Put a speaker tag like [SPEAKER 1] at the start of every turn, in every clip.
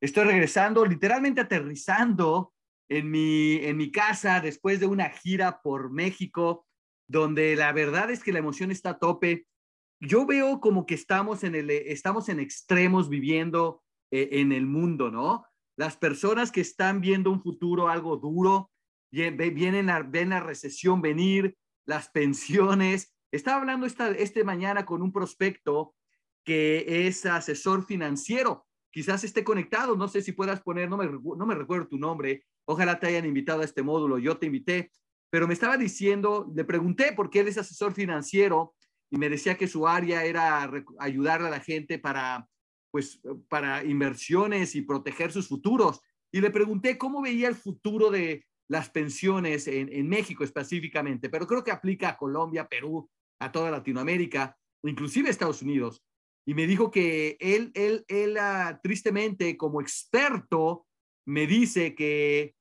[SPEAKER 1] Estoy regresando, literalmente aterrizando en mi, en mi casa después de una gira por México, donde la verdad es que la emoción está a tope. Yo veo como que estamos en, el, estamos en extremos viviendo eh, en el mundo, ¿no? Las personas que están viendo un futuro algo duro, vienen a, ven la recesión venir, las pensiones. Estaba hablando esta, este mañana con un prospecto que es asesor financiero quizás esté conectado, no sé si puedas poner, no me, no me recuerdo tu nombre, ojalá te hayan invitado a este módulo, yo te invité, pero me estaba diciendo, le pregunté por qué él es asesor financiero y me decía que su área era ayudar a la gente para, pues, para inversiones y proteger sus futuros. Y le pregunté cómo veía el futuro de las pensiones en, en México específicamente, pero creo que aplica a Colombia, Perú, a toda Latinoamérica, inclusive Estados Unidos y me dijo que él, él, él ah, tristemente como experto me dice que,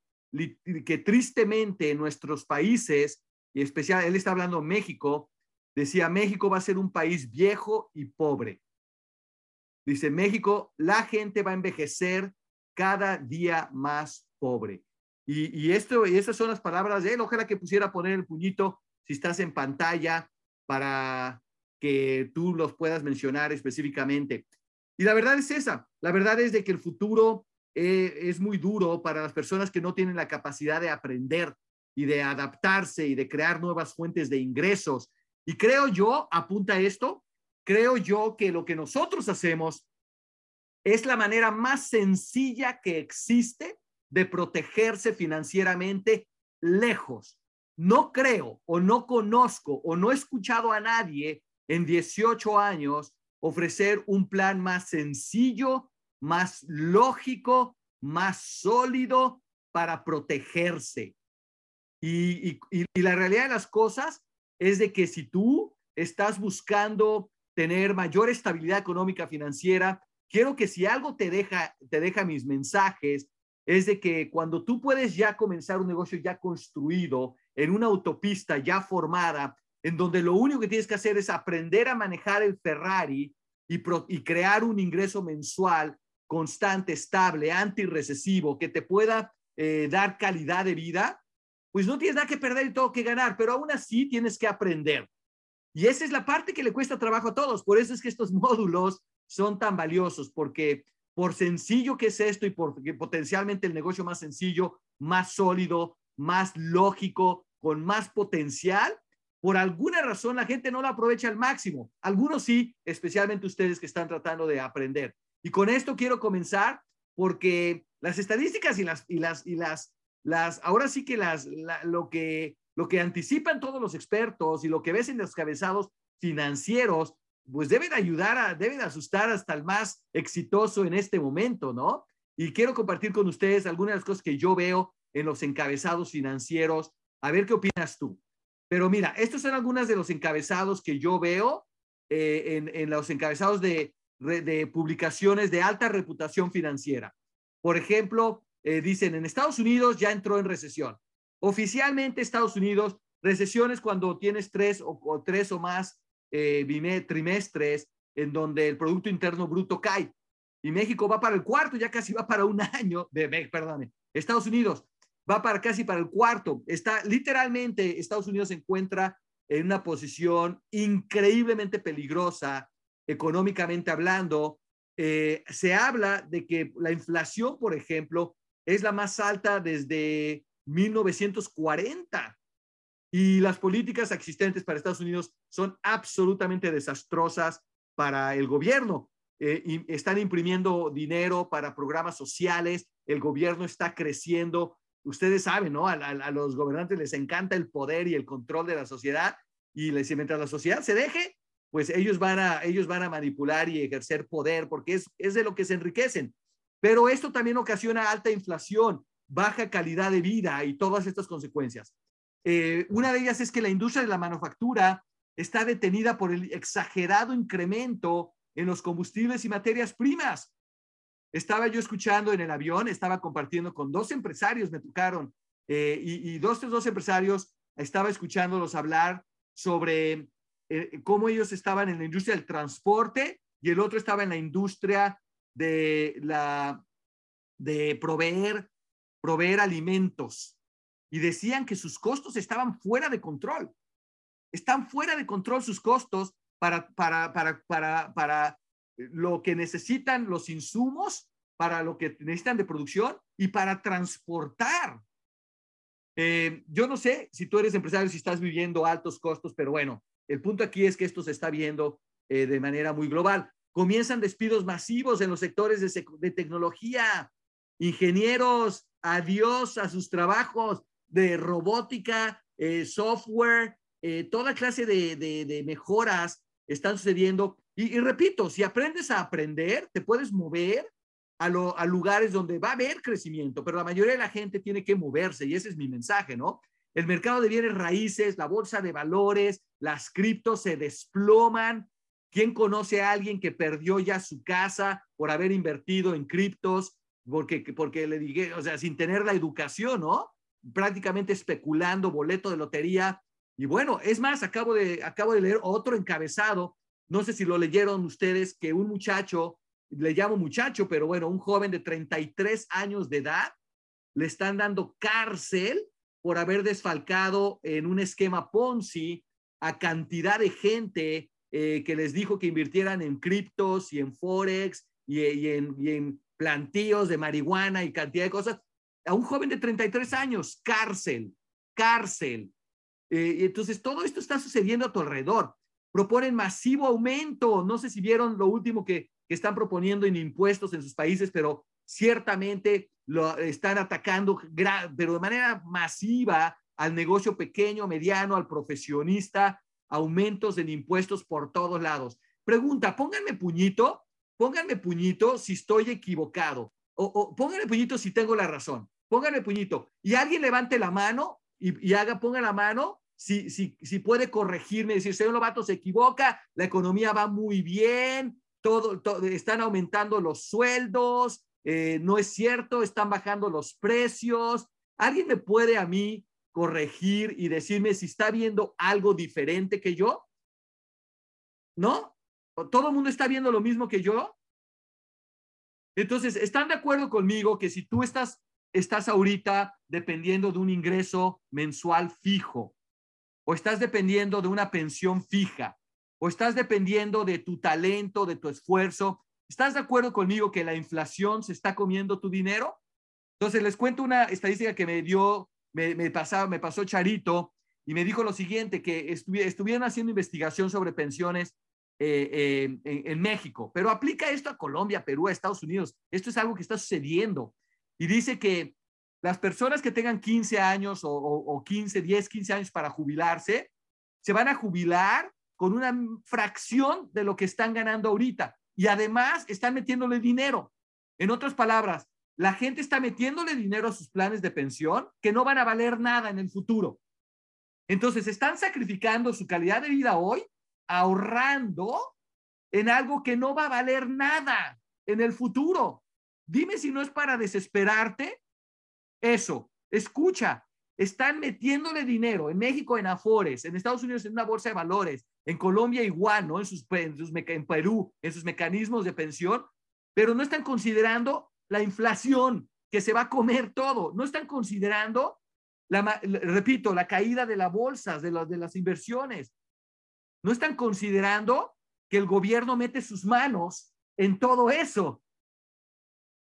[SPEAKER 1] que tristemente nuestros países, y especial, él está hablando México, decía, México va a ser un país viejo y pobre. Dice, México, la gente va a envejecer cada día más pobre. Y, y esto, y esas son las palabras de él. Ojalá que pusiera poner el puñito si estás en pantalla para, que tú los puedas mencionar específicamente. Y la verdad es esa, la verdad es de que el futuro eh, es muy duro para las personas que no tienen la capacidad de aprender y de adaptarse y de crear nuevas fuentes de ingresos. Y creo yo, apunta esto, creo yo que lo que nosotros hacemos es la manera más sencilla que existe de protegerse financieramente lejos. No creo o no conozco o no he escuchado a nadie en 18 años ofrecer un plan más sencillo, más lógico, más sólido para protegerse. Y, la realidad de las cosas es de que si tú estás buscando tener mayor estabilidad económica financiera, quiero que si algo te deja, te deja mis mensajes, es de que cuando tú puedes ya comenzar un negocio ya construido, en una autopista ya formada, en donde lo único que tienes que hacer es aprender a manejar el Ferrari y, crear un ingreso mensual constante, estable, antirrecesivo, que te pueda eh, dar calidad de vida, pues no tienes nada que perder y todo que ganar, pero aún así tienes que aprender. Y esa es la parte que le cuesta trabajo a todos. Por eso es que estos módulos son tan valiosos, porque por sencillo que es esto y porque potencialmente el negocio más sencillo, más sólido, más lógico, con más potencial, por alguna razón la gente no lo aprovecha al máximo. Algunos sí, especialmente ustedes que están tratando de aprender. Y con esto quiero comenzar porque las estadísticas y las, y las, y las, las ahora sí que las, lo que, lo que anticipan todos los expertos y lo que ves en los cabezados financieros, pues deben ayudar a, deben asustar hasta el más exitoso en este momento, ¿no? Y quiero compartir con ustedes algunas de las cosas que yo veo en los encabezados financieros. A ver qué opinas tú. Pero mira, estos son algunos de los encabezados que yo veo eh, en, los encabezados de, publicaciones de alta reputación financiera. Por ejemplo, eh, dicen, en Estados Unidos ya entró en recesión. Oficialmente Estados Unidos, recesión es cuando tienes tres o, tres o más eh, trimestres en donde el Producto Interno Bruto cae. Y México va para el cuarto, ya casi va para un año, de, perdón, Estados Unidos va para casi para el cuarto. Está literalmente, Estados Unidos se encuentra en una posición increíblemente peligrosa económicamente hablando. Eh, se habla de que la inflación, por ejemplo, es la más alta desde 1940 y las políticas existentes para Estados Unidos son absolutamente desastrosas para el gobierno. Eh, y están imprimiendo dinero para programas sociales, el gobierno está creciendo ustedes saben, ¿no? A, los gobernantes les encanta el poder y el control de la sociedad y les, mientras la sociedad se deje, pues ellos van a, ellos van a manipular y ejercer poder porque es, es de lo que se enriquecen. Pero esto también ocasiona alta inflación, baja calidad de vida y todas estas consecuencias. Eh, una de ellas es que la industria de la manufactura está detenida por el exagerado incremento en los combustibles y materias primas. Estaba yo escuchando en el avión, estaba compartiendo con dos empresarios, me tocaron, eh, y, dos dos, dos empresarios, estaba escuchándolos hablar sobre eh, cómo ellos estaban en la industria del transporte y el otro estaba en la industria de la, de proveer, proveer alimentos y decían que sus costos estaban fuera de control. Están fuera de control sus costos para, para, para, para, para lo que necesitan los insumos, para lo que necesitan de producción y para transportar. Eh, yo no sé si tú eres empresario, si estás viviendo altos costos, pero bueno, el punto aquí es que esto se está viendo eh, de manera muy global. Comienzan despidos masivos en los sectores de, tecnología, ingenieros, adiós a sus trabajos de robótica, eh, software, toda clase de, de, mejoras están sucediendo. Y, repito, si aprendes a aprender, te puedes mover a, lugares donde va a haber crecimiento, pero la mayoría de la gente tiene que moverse y ese es mi mensaje, ¿no? El mercado de bienes raíces, la bolsa de valores, las criptos se desploman. ¿Quién conoce a alguien que perdió ya su casa por haber invertido en criptos? Porque, porque le dije, o sea, sin tener la educación, ¿no? Prácticamente especulando, boleto de lotería. Y bueno, es más, acabo de, acabo de leer otro encabezado, no sé si lo leyeron ustedes, que un muchacho le llamo muchacho, pero bueno, un joven de 33 años de edad, le están dando cárcel por haber desfalcado en un esquema Ponzi a cantidad de gente eh, que les dijo que invirtieran en criptos y en forex y, en, plantíos de marihuana y cantidad de cosas. A un joven de 33 años, cárcel, cárcel. Eh, entonces, todo esto está sucediendo a tu alrededor. Proponen masivo aumento. No sé si vieron lo último que que están proponiendo en impuestos en sus países, pero ciertamente lo están atacando, pero de manera masiva al negocio pequeño, mediano, al profesionista, aumentos en impuestos por todos lados. Pregunta, pónganme puñito, pónganme puñito si estoy equivocado, o, pónganme puñito si tengo la razón, pónganme puñito. Y alguien levante la mano y, haga, ponga la mano si, si, si puede corregirme, decir, señor Lobato se equivoca, la economía va muy bien, todo, están aumentando los sueldos, eh, no es cierto, están bajando los precios. ¿Alguien me puede a mí corregir y decirme si está viendo algo diferente que yo? ¿No? ¿Todo el mundo está viendo lo mismo que yo? Entonces, ¿están de acuerdo conmigo que si tú estás, estás ahorita dependiendo de un ingreso mensual fijo o estás dependiendo de una pensión fija o estás dependiendo de tu talento, de tu esfuerzo. ¿Estás de acuerdo conmigo que la inflación se está comiendo tu dinero? Entonces, les cuento una estadística que me dio, me, me, me pasó Charito y me dijo lo siguiente, que estuvieron haciendo investigación sobre pensiones eh, eh, en, México, pero aplica esto a Colombia, Perú, a Estados Unidos. Esto es algo que está sucediendo. Y dice que las personas que tengan 15 años o, o 15, 10, 15 años para jubilarse, se van a jubilar con una fracción de lo que están ganando ahorita. Y además están metiéndole dinero. En otras palabras, la gente está metiéndole dinero a sus planes de pensión que no van a valer nada en el futuro. Entonces, están sacrificando su calidad de vida hoy, ahorrando en algo que no va a valer nada en el futuro. Dime si no es para desesperarte. Eso, escucha, están metiéndole dinero en México en Afores, en Estados Unidos en una bolsa de valores, en Colombia igual, ¿no? En, sus, en, sus, Perú, en sus mecanismos de pensión, pero no están considerando la inflación que se va a comer todo, no están considerando, la, repito, la caída de las bolsas, de las inversiones, no están considerando que el gobierno mete sus manos en todo eso.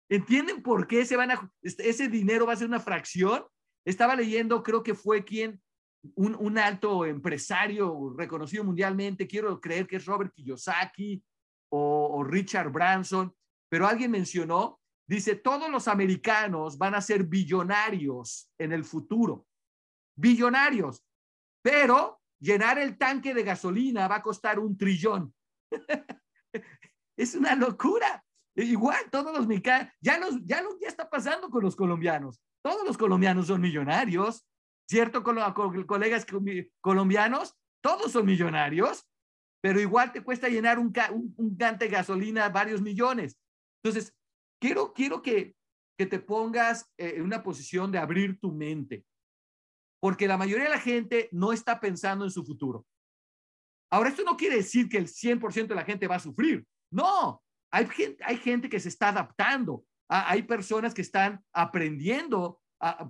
[SPEAKER 1] ¿Entienden por qué este, ese dinero va a ser una fracción? Estaba leyendo, creo que fue quien un, alto empresario reconocido mundialmente, quiero creer que es Robert Kiyosaki o, Richard Branson, pero alguien mencionó, dice, todos los americanos van a ser billonarios en el futuro, billonarios, pero llenar el tanque de gasolina va a costar un trillón. es una locura. Igual todos los mexicanos, ya, los, ya, ya está pasando con los colombianos. Todos los colombianos son millonarios. ¿cierto? Con, colegas colombianos, todos son millonarios, pero igual te cuesta llenar un, un, de gasolina varios millones. Entonces, quiero, quiero que, que te pongas eh, en una posición de abrir tu mente, porque la mayoría de la gente no está pensando en su futuro. Ahora, esto no quiere decir que el 100% de la gente va a sufrir. No, hay gente, que se está adaptando. hay personas que están aprendiendo,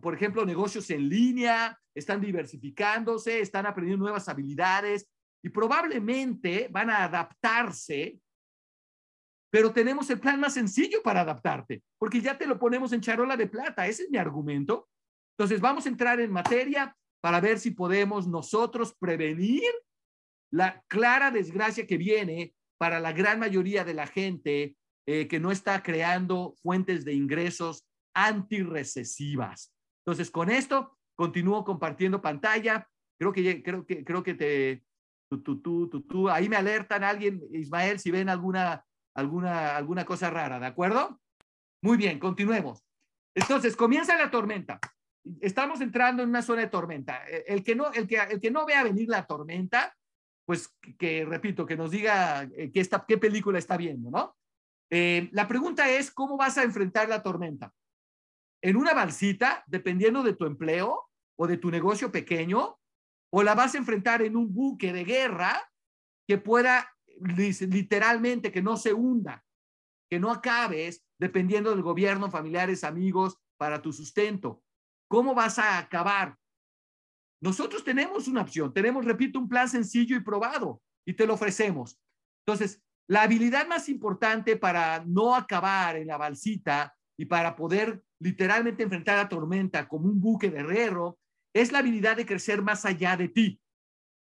[SPEAKER 1] por ejemplo, negocios en línea, están diversificándose, están aprendiendo nuevas habilidades y probablemente van a adaptarse, pero tenemos el plan más sencillo para adaptarte, porque ya te lo ponemos en charola de plata. Ese es mi argumento. Entonces, vamos a entrar en materia para ver si podemos nosotros prevenir la clara desgracia que viene para la gran mayoría de la gente eh, que no está creando fuentes de ingresos antirrecesivas. Entonces, con esto, continúo compartiendo pantalla. Creo que, creo que, creo que te, tú, tú, tú, tú, ahí me alertan alguien, Ismael, si ven alguna, alguna, alguna cosa rara, ¿de acuerdo? Muy bien, continuemos. Entonces, comienza la tormenta. Estamos entrando en una zona de tormenta. El que no, el que, el que no vea venir la tormenta, pues que, repito, que nos diga eh, qué, está, qué película está viendo, ¿no? Eh, la pregunta es, ¿cómo vas a enfrentar la tormenta? ¿En una balsita, dependiendo de tu empleo o de tu negocio pequeño? ¿O la vas a enfrentar en un buque de guerra que pueda literalmente que no se hunda, que no acabes dependiendo del gobierno, familiares, amigos, para tu sustento? ¿Cómo vas a acabar? Nosotros tenemos una opción, tenemos, repito, un plan sencillo y probado y te lo ofrecemos. Entonces, la habilidad más importante para no acabar en la balsita y para poder literalmente enfrentar la tormenta como un buque de herrero es la habilidad de crecer más allá de ti.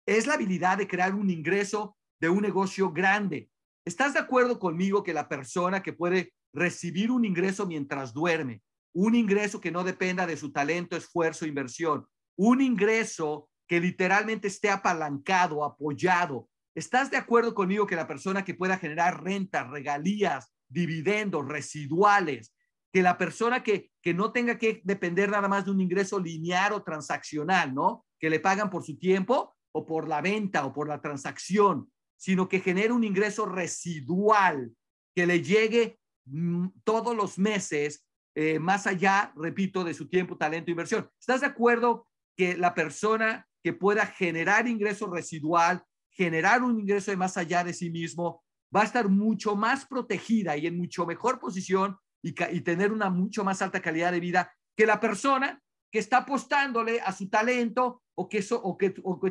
[SPEAKER 1] Es la habilidad de crear un ingreso de un negocio grande. ¿Estás de acuerdo conmigo que la persona que puede recibir un ingreso mientras duerme, un ingreso que no dependa de su talento, esfuerzo, inversión, un ingreso que literalmente esté apalancado, apoyado. ¿Estás de acuerdo conmigo que la persona que pueda generar rentas, regalías, dividendos, residuales, que la persona que, que no tenga que depender nada más de un ingreso lineal o transaccional, ¿no? Que le pagan por su tiempo o por la venta o por la transacción, sino que genere un ingreso residual que le llegue mm, todos los meses, eh, más allá, repito, de su tiempo, talento, inversión. ¿Estás de acuerdo que la persona que pueda generar ingreso residual, generar un ingreso de más allá de sí mismo, va a estar mucho más protegida y en mucho mejor posición y, tener una mucho más alta calidad de vida que la persona que está apostándole a su talento o que,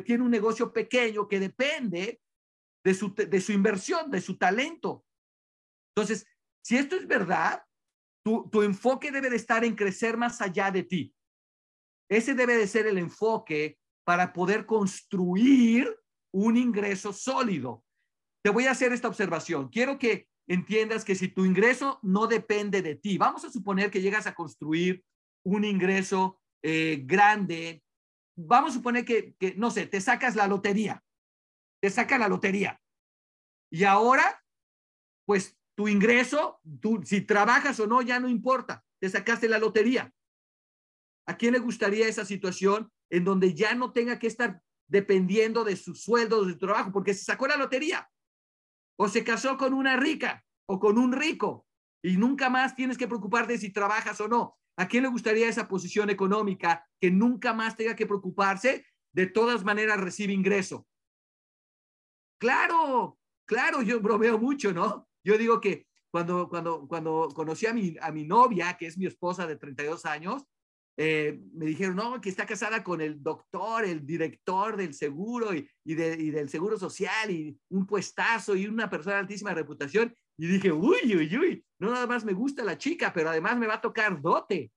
[SPEAKER 1] tiene un negocio pequeño que depende de su, de su inversión, de su talento. Entonces, si esto es verdad, tu, tu enfoque debe de estar en crecer más allá de ti. Ese debe de ser el enfoque para poder construir un ingreso sólido. Te voy a hacer esta observación. Quiero que entiendas que si tu ingreso no depende de ti, vamos a suponer que llegas a construir un ingreso eh, grande, vamos a suponer que, no sé, te sacas la lotería, te saca la lotería. Y ahora, pues tu ingreso, si trabajas o no, ya no importa, te sacaste la lotería. ¿A quién le gustaría esa situación en donde ya no tenga que estar dependiendo de su sueldo, de su trabajo, porque se sacó la lotería? O se casó con una rica o con un rico y nunca más tienes que preocuparte si trabajas o no. ¿A quién le gustaría esa posición económica que nunca más tenga que preocuparse? De todas maneras recibe ingreso. Claro, claro, yo bromeo mucho, ¿no? Yo digo que cuando, cuando, cuando conocí a mi, a mi novia, que es mi esposa de 32 años, eh, me dijeron, no, que está casada con el doctor, el director del seguro y, y, del seguro social y un puestazo y una persona de altísima reputación. Y dije, uy, uy, uy, no nada más me gusta la chica, pero además me va a tocar dote.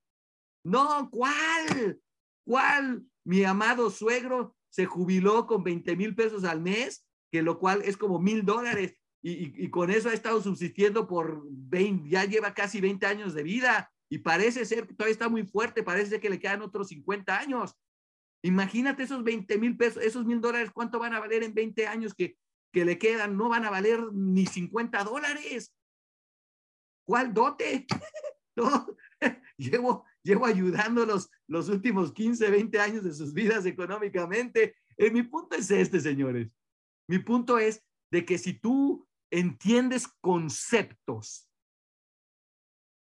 [SPEAKER 1] No, ¿cuál? ¿Cuál? Mi amado suegro se jubiló con 20 mil pesos al mes, que lo cual es como mil dólares. Y, y, con eso ha estado subsistiendo por 20, ya lleva casi 20 años de vida y parece ser que todavía está muy fuerte, parece ser que le quedan otros 50 años. Imagínate esos 20 mil pesos, esos mil dólares, ¿cuánto van a valer en 20 años que, que le quedan? No van a valer ni 50 dólares. ¿Cuál dote? no, llevo, llevo ayudándolos los últimos 15, 20 años de sus vidas económicamente. Eh, mi punto es este, señores. Mi punto es de que si tú entiendes conceptos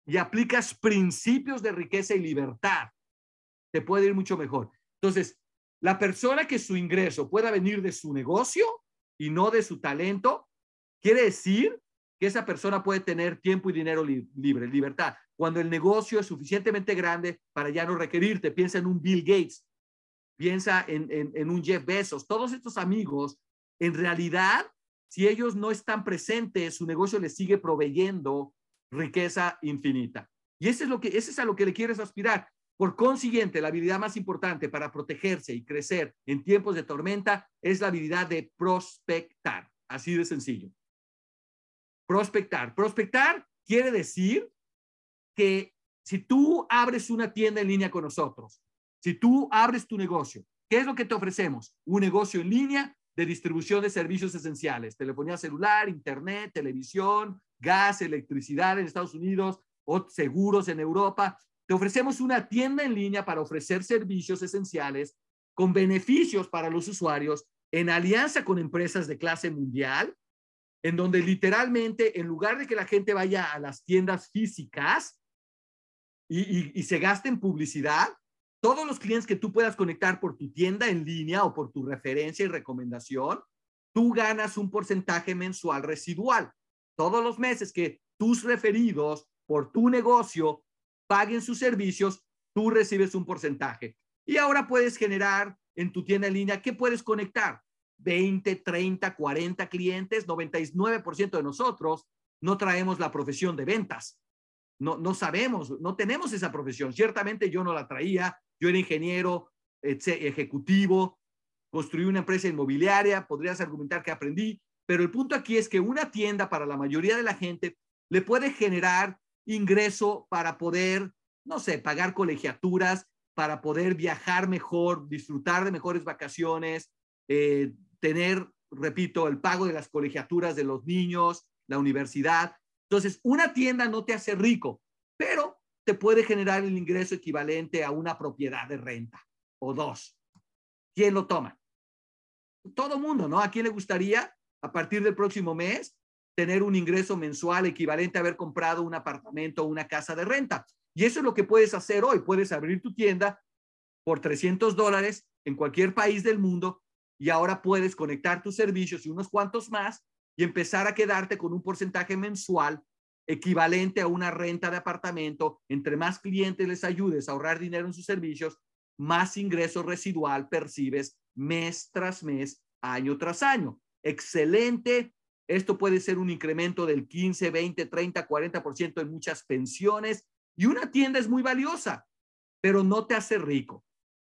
[SPEAKER 1] y aplicas principios de riqueza y libertad, te puede ir mucho mejor. Entonces, la persona que su ingreso pueda venir de su negocio y no de su talento, quiere decir que esa persona puede tener tiempo y dinero libre, libertad. cuando el negocio es suficientemente grande para ya no requerirte. Piensa en un Bill Gates, piensa en, en, un Jeff Bezos. Todos estos amigos, en realidad, si ellos no están presentes, su negocio les sigue proveyendo riqueza infinita. Y eso es lo que, ese es a lo que le quieres aspirar. Por consiguiente, la habilidad más importante para protegerse y crecer en tiempos de tormenta es la habilidad de prospectar. Así de sencillo. Prospectar. Prospectar quiere decir que si tú abres una tienda en línea con nosotros, si tú abres tu negocio, ¿qué es lo que te ofrecemos? Un negocio en línea de distribución de servicios esenciales, telefonía celular, internet, televisión, gas, electricidad en Estados Unidos o seguros en Europa. Te ofrecemos una tienda en línea para ofrecer servicios esenciales con beneficios para los usuarios en alianza con empresas de clase mundial, en donde literalmente, en lugar de que la gente vaya a las tiendas físicas y, se gaste en publicidad, todos los clientes que tú puedas conectar por tu tienda en línea o por tu referencia y recomendación, tú ganas un porcentaje mensual residual. Todos los meses que tus referidos por tu negocio paguen sus servicios, tú recibes un porcentaje. Y ahora puedes generar en tu tienda en línea, ¿qué puedes conectar? 20, 30, 40 clientes, 99% de nosotros no traemos la profesión de ventas. No, no sabemos, no tenemos esa profesión. Ciertamente yo no la traía, yo era ingeniero ejecutivo, construí una empresa inmobiliaria, podrías argumentar que aprendí, pero el punto aquí es que una tienda para la mayoría de la gente le puede generar ingreso para poder, no sé, pagar colegiaturas, para poder viajar mejor, disfrutar de mejores vacaciones, eh, tener, repito, el pago de las colegiaturas de los niños, la universidad. Entonces, una tienda no te hace rico, pero te puede generar el ingreso equivalente a una propiedad de renta o dos. ¿Quién lo toma? Todo mundo, ¿no? ¿A quién le gustaría a partir del próximo mes tener un ingreso mensual equivalente a haber comprado un apartamento o una casa de renta. Y eso es lo que puedes hacer hoy. Puedes abrir tu tienda por 300 dólares en cualquier país del mundo y ahora puedes conectar tus servicios y unos cuantos más y empezar a quedarte con un porcentaje mensual equivalente a una renta de apartamento. Entre más clientes les ayudes a ahorrar dinero en sus servicios, más ingreso residual percibes mes tras mes, año tras año. Excelente esto puede ser un incremento del 15, 20, 30, 40% en muchas pensiones. Y una tienda es muy valiosa, pero no te hace rico.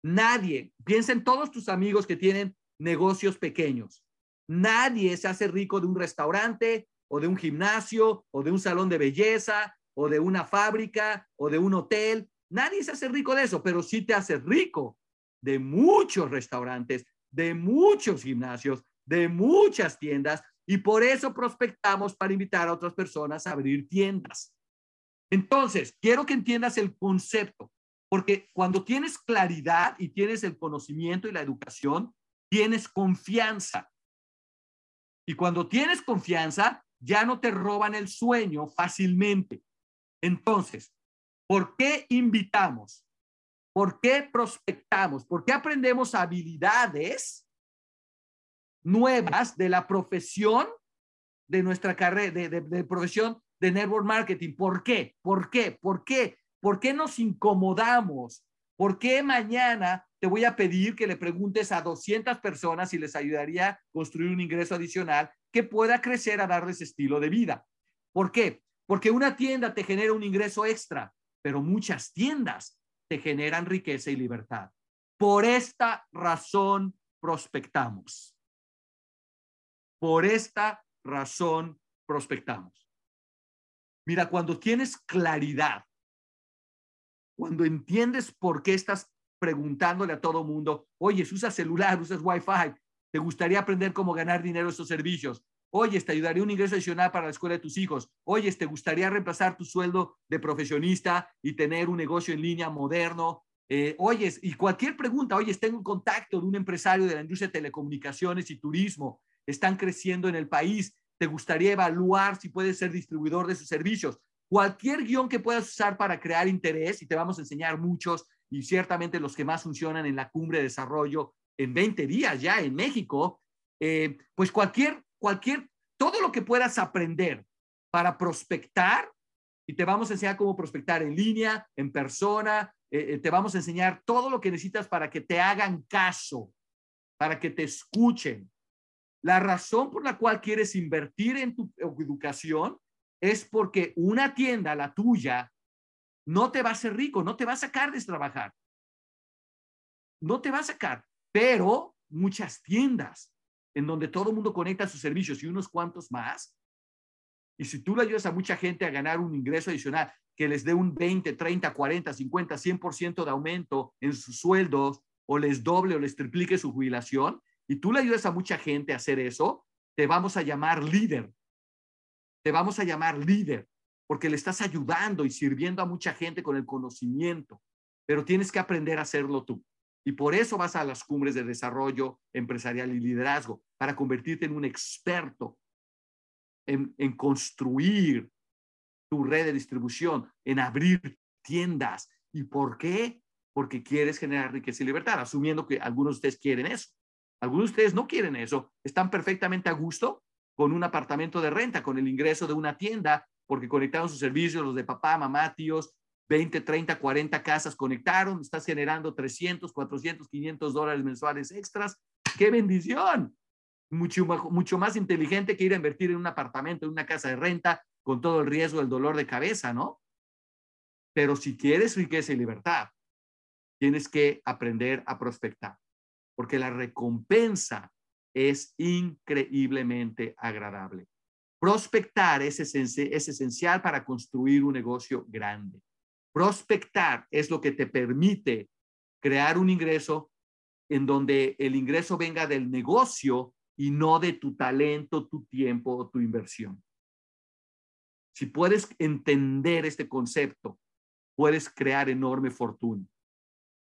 [SPEAKER 1] Nadie, piensa en todos tus amigos que tienen negocios pequeños. Nadie se hace rico de un restaurante o de un gimnasio o de un salón de belleza o de una fábrica o de un hotel. Nadie se hace rico de eso, pero sí te hace rico de muchos restaurantes, de muchos gimnasios, de muchas tiendas y por eso prospectamos para invitar a otras personas a abrir tiendas. Entonces, quiero que entiendas el concepto, porque cuando tienes claridad y tienes el conocimiento y la educación, tienes confianza. Y cuando tienes confianza, ya no te roban el sueño fácilmente. Entonces, ¿por qué invitamos? ¿Por qué prospectamos? ¿Por qué aprendemos habilidades nuevas de la profesión de nuestra carrera, de, de, profesión de network marketing. ¿Por qué? ¿Por qué? ¿Por qué? ¿Por qué nos incomodamos? ¿Por qué mañana te voy a pedir que le preguntes a 200 personas si les ayudaría a construir un ingreso adicional que pueda crecer a darles estilo de vida? ¿Por qué? Porque una tienda te genera un ingreso extra, pero muchas tiendas te generan riqueza y libertad. Por esta razón prospectamos. Por esta razón prospectamos. Mira, cuando tienes claridad, cuando entiendes por qué estás preguntándole a todo mundo, oye, usas celular, usas Wi-Fi, ¿te gustaría aprender cómo ganar dinero estos servicios? Oye, te ayudaría un ingreso adicional para la escuela de tus hijos. Oye, ¿te gustaría reemplazar tu sueldo de profesionista y tener un negocio en línea moderno? Eh, oyes, y cualquier pregunta, oye, tengo un contacto de un empresario de la industria de telecomunicaciones y turismo están creciendo en el país, te gustaría evaluar si puedes ser distribuidor de sus servicios. Cualquier guion que puedas usar para crear interés, y te vamos a enseñar muchos, y ciertamente los que más funcionan en la cumbre de desarrollo en 20 días ya en México, eh, pues cualquier, cualquier, todo lo que puedas aprender para prospectar y te vamos a enseñar cómo prospectar en línea, en persona, eh, eh, te vamos a enseñar todo lo que necesitas para que te hagan caso, para que te escuchen. La razón por la cual quieres invertir en tu educación es porque una tienda, la tuya, no te va a hacer rico, no te va a sacar de trabajar. No te va a sacar, pero muchas tiendas en donde todo el mundo conecta sus servicios y unos cuantos más. Y si tú le ayudas a mucha gente a ganar un ingreso adicional que les dé un 20, 30, 40, 50, 100% de aumento en sus sueldos o les doble o les triplique su jubilación, y tú le ayudas a mucha gente a hacer eso, te vamos a llamar líder. Te vamos a llamar líder porque le estás ayudando y sirviendo a mucha gente con el conocimiento, pero tienes que aprender a hacerlo tú. Y por eso vas a las cumbres de desarrollo empresarial y liderazgo, para convertirte en un experto en, en construir tu red de distribución, en abrir tiendas. ¿Y por qué? Porque quieres generar riqueza y libertad, asumiendo que algunos de ustedes quieren eso. Algunos de ustedes no quieren eso, están perfectamente a gusto con un apartamento de renta, con el ingreso de una tienda, porque conectaron sus servicios, los de papá, mamá, tíos, 20, 30, 40 casas conectaron, estás generando 300, 400, 500 dólares mensuales extras. ¡Qué bendición! Mucho, mucho más inteligente que ir a invertir en un apartamento, en una casa de renta, con todo el riesgo del dolor de cabeza, ¿no? Pero si quieres riqueza y libertad, tienes que aprender a prospectar, porque la recompensa es increíblemente agradable. Prospectar es, es esencial para construir un negocio grande. Prospectar es lo que te permite crear un ingreso en donde el ingreso venga del negocio y no de tu talento, tu tiempo o tu inversión. Si puedes entender este concepto, puedes crear enorme fortuna.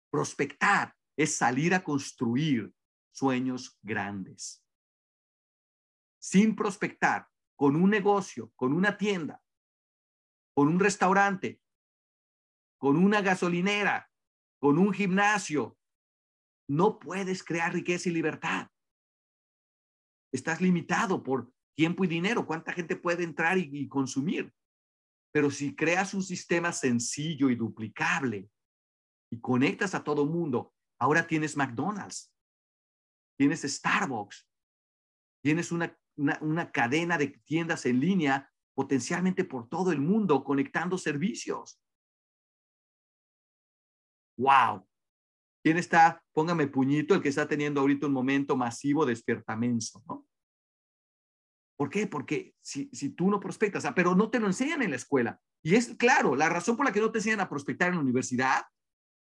[SPEAKER 1] Prospectar es salir a construir sueños grandes. Sin prospectar, con un negocio, con una tienda, con un restaurante, con una gasolinera, con un gimnasio, no puedes crear riqueza y libertad. Estás limitado por tiempo y dinero. ¿Cuánta gente puede entrar y, consumir? Pero si creas un sistema sencillo y duplicable y conectas a todo mundo, ahora tienes McDonald's, tienes Starbucks, tienes una, una cadena de tiendas en línea potencialmente por todo el mundo conectando servicios. ¡Wow! ¿Quién está? Póngame puñito, el que está teniendo ahorita un momento masivo de despiertamenso, ¿no? ¿Por qué? Porque si, si tú no prospectas, ah, pero no te lo enseñan en la escuela. Y es claro, la razón por la que no te enseñan a prospectar en la universidad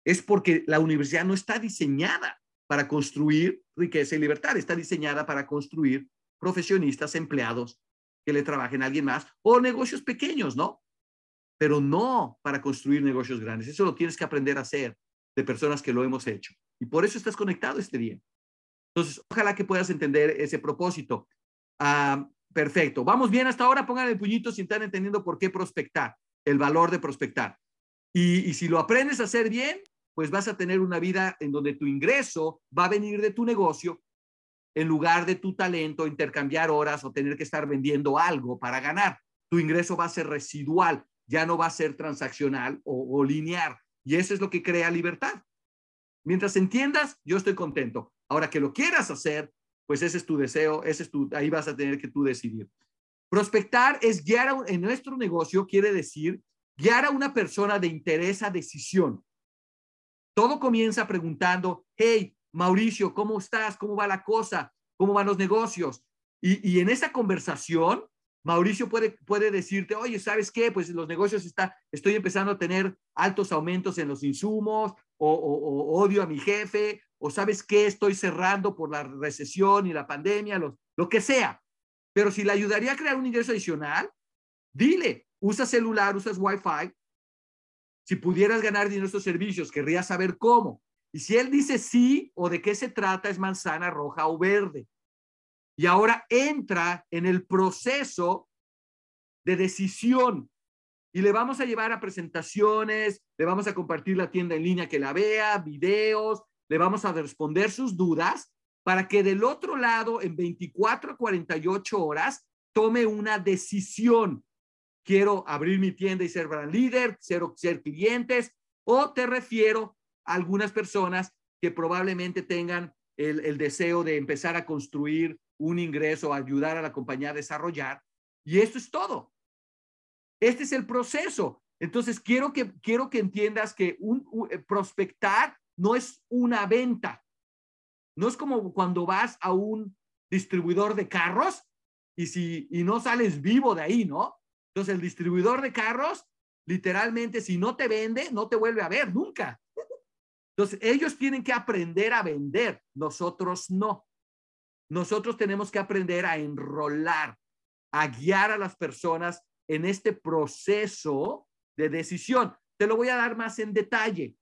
[SPEAKER 1] es porque la universidad no está diseñada para construir riqueza y libertad, está diseñada para construir profesionistas, empleados que le trabajen a alguien más o negocios pequeños, ¿no? pero no para construir negocios grandes. Eso lo tienes que aprender a hacer de personas que lo hemos hecho. Y por eso estás conectado este día. Entonces, ojalá que puedas entender ese propósito. Ah, perfecto. Vamos bien hasta ahora. Pongan el puñito si están entendiendo por qué prospectar, el valor de prospectar. Y, y si lo aprendes a hacer bien, pues vas a tener una vida en donde tu ingreso va a venir de tu negocio en lugar de tu talento, intercambiar horas o tener que estar vendiendo algo para ganar. Tu ingreso va a ser residual ya no va a ser transaccional o, lineal. Y eso es lo que crea libertad. Mientras entiendas, yo estoy contento. Ahora que lo quieras hacer, pues ese es tu deseo, ese es tu, ahí vas a tener que tú decidir. Prospectar es guiar en nuestro negocio, quiere decir guiar a una persona de interés a decisión. Todo comienza preguntando, hey, Mauricio, ¿cómo estás? ¿Cómo va la cosa? ¿Cómo van los negocios? Y, en esa conversación, Mauricio puede, puede decirte, oye, ¿sabes qué? Pues los negocios está, estoy empezando a tener altos aumentos en los insumos, o, odio a mi jefe, o sabes qué, estoy cerrando por la recesión y la pandemia, lo, lo que sea. Pero si le ayudaría a crear un ingreso adicional, dile, usa celular, usas Wi-Fi. Si pudieras ganar en estos servicios, querría saber cómo. Y si él dice sí o de qué se trata, es manzana roja o verde y ahora entra en el proceso de decisión y le vamos a llevar a presentaciones, le vamos a compartir la tienda en línea que la vea, videos, le vamos a responder sus dudas para que del otro lado en 24 a 48 horas tome una decisión. Quiero abrir mi tienda y ser brand líder, ser, ser clientes, o te refiero a algunas personas que probablemente tengan el, el deseo de empezar a construir un ingreso, ayudar a la compañía a desarrollar. Y esto es todo. Este es el proceso. Entonces, quiero que, quiero que entiendas que un, eh, prospectar no es una venta. No es como cuando vas a un distribuidor de carros y si y no sales vivo de ahí, ¿no? Entonces, el distribuidor de carros, literalmente, si no te vende, no te vuelve a ver nunca. Entonces, ellos tienen que aprender a vender, nosotros no. Nosotros tenemos que aprender a enrolar, a guiar a las personas en este proceso de decisión. Te lo voy a dar más en detalle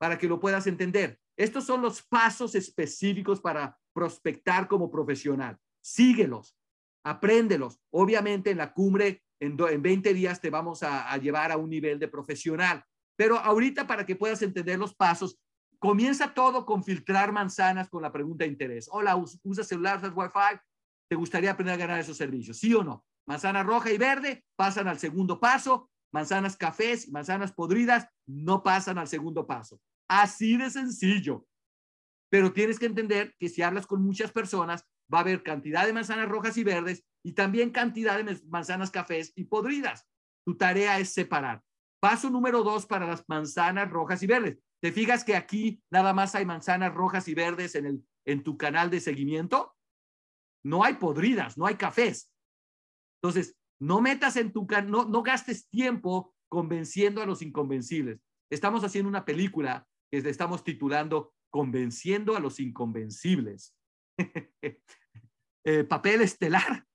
[SPEAKER 1] para que lo puedas entender. Estos son los pasos específicos para prospectar como profesional. Síguelos, apréndelos. Obviamente en la cumbre, en, en 20 días te vamos a, a llevar a un nivel de profesional. Pero ahorita para que puedas entender los pasos, comienza todo con filtrar manzanas con la pregunta de interés. Hola, ¿usas celular, usas Wi-Fi? ¿Te gustaría aprender a ganar esos servicios? ¿Sí o no? Manzana roja y verde pasan al segundo paso, manzanas cafés y manzanas podridas no pasan al segundo paso. Así de sencillo. Pero tienes que entender que si hablas con muchas personas, va a haber cantidad de manzanas rojas y verdes y también cantidad de manzanas cafés y podridas. Tu tarea es separar. Paso número dos para las manzanas rojas y verdes. ¿Te fijas que aquí nada más hay manzanas rojas y verdes en, el, en tu canal de seguimiento? No hay podridas, no hay cafés. Entonces, no metas en tu no, no gastes tiempo convenciendo a los inconvencibles. Estamos haciendo una película que estamos titulando Convenciendo a los inconvencibles. Eh, papel estelar,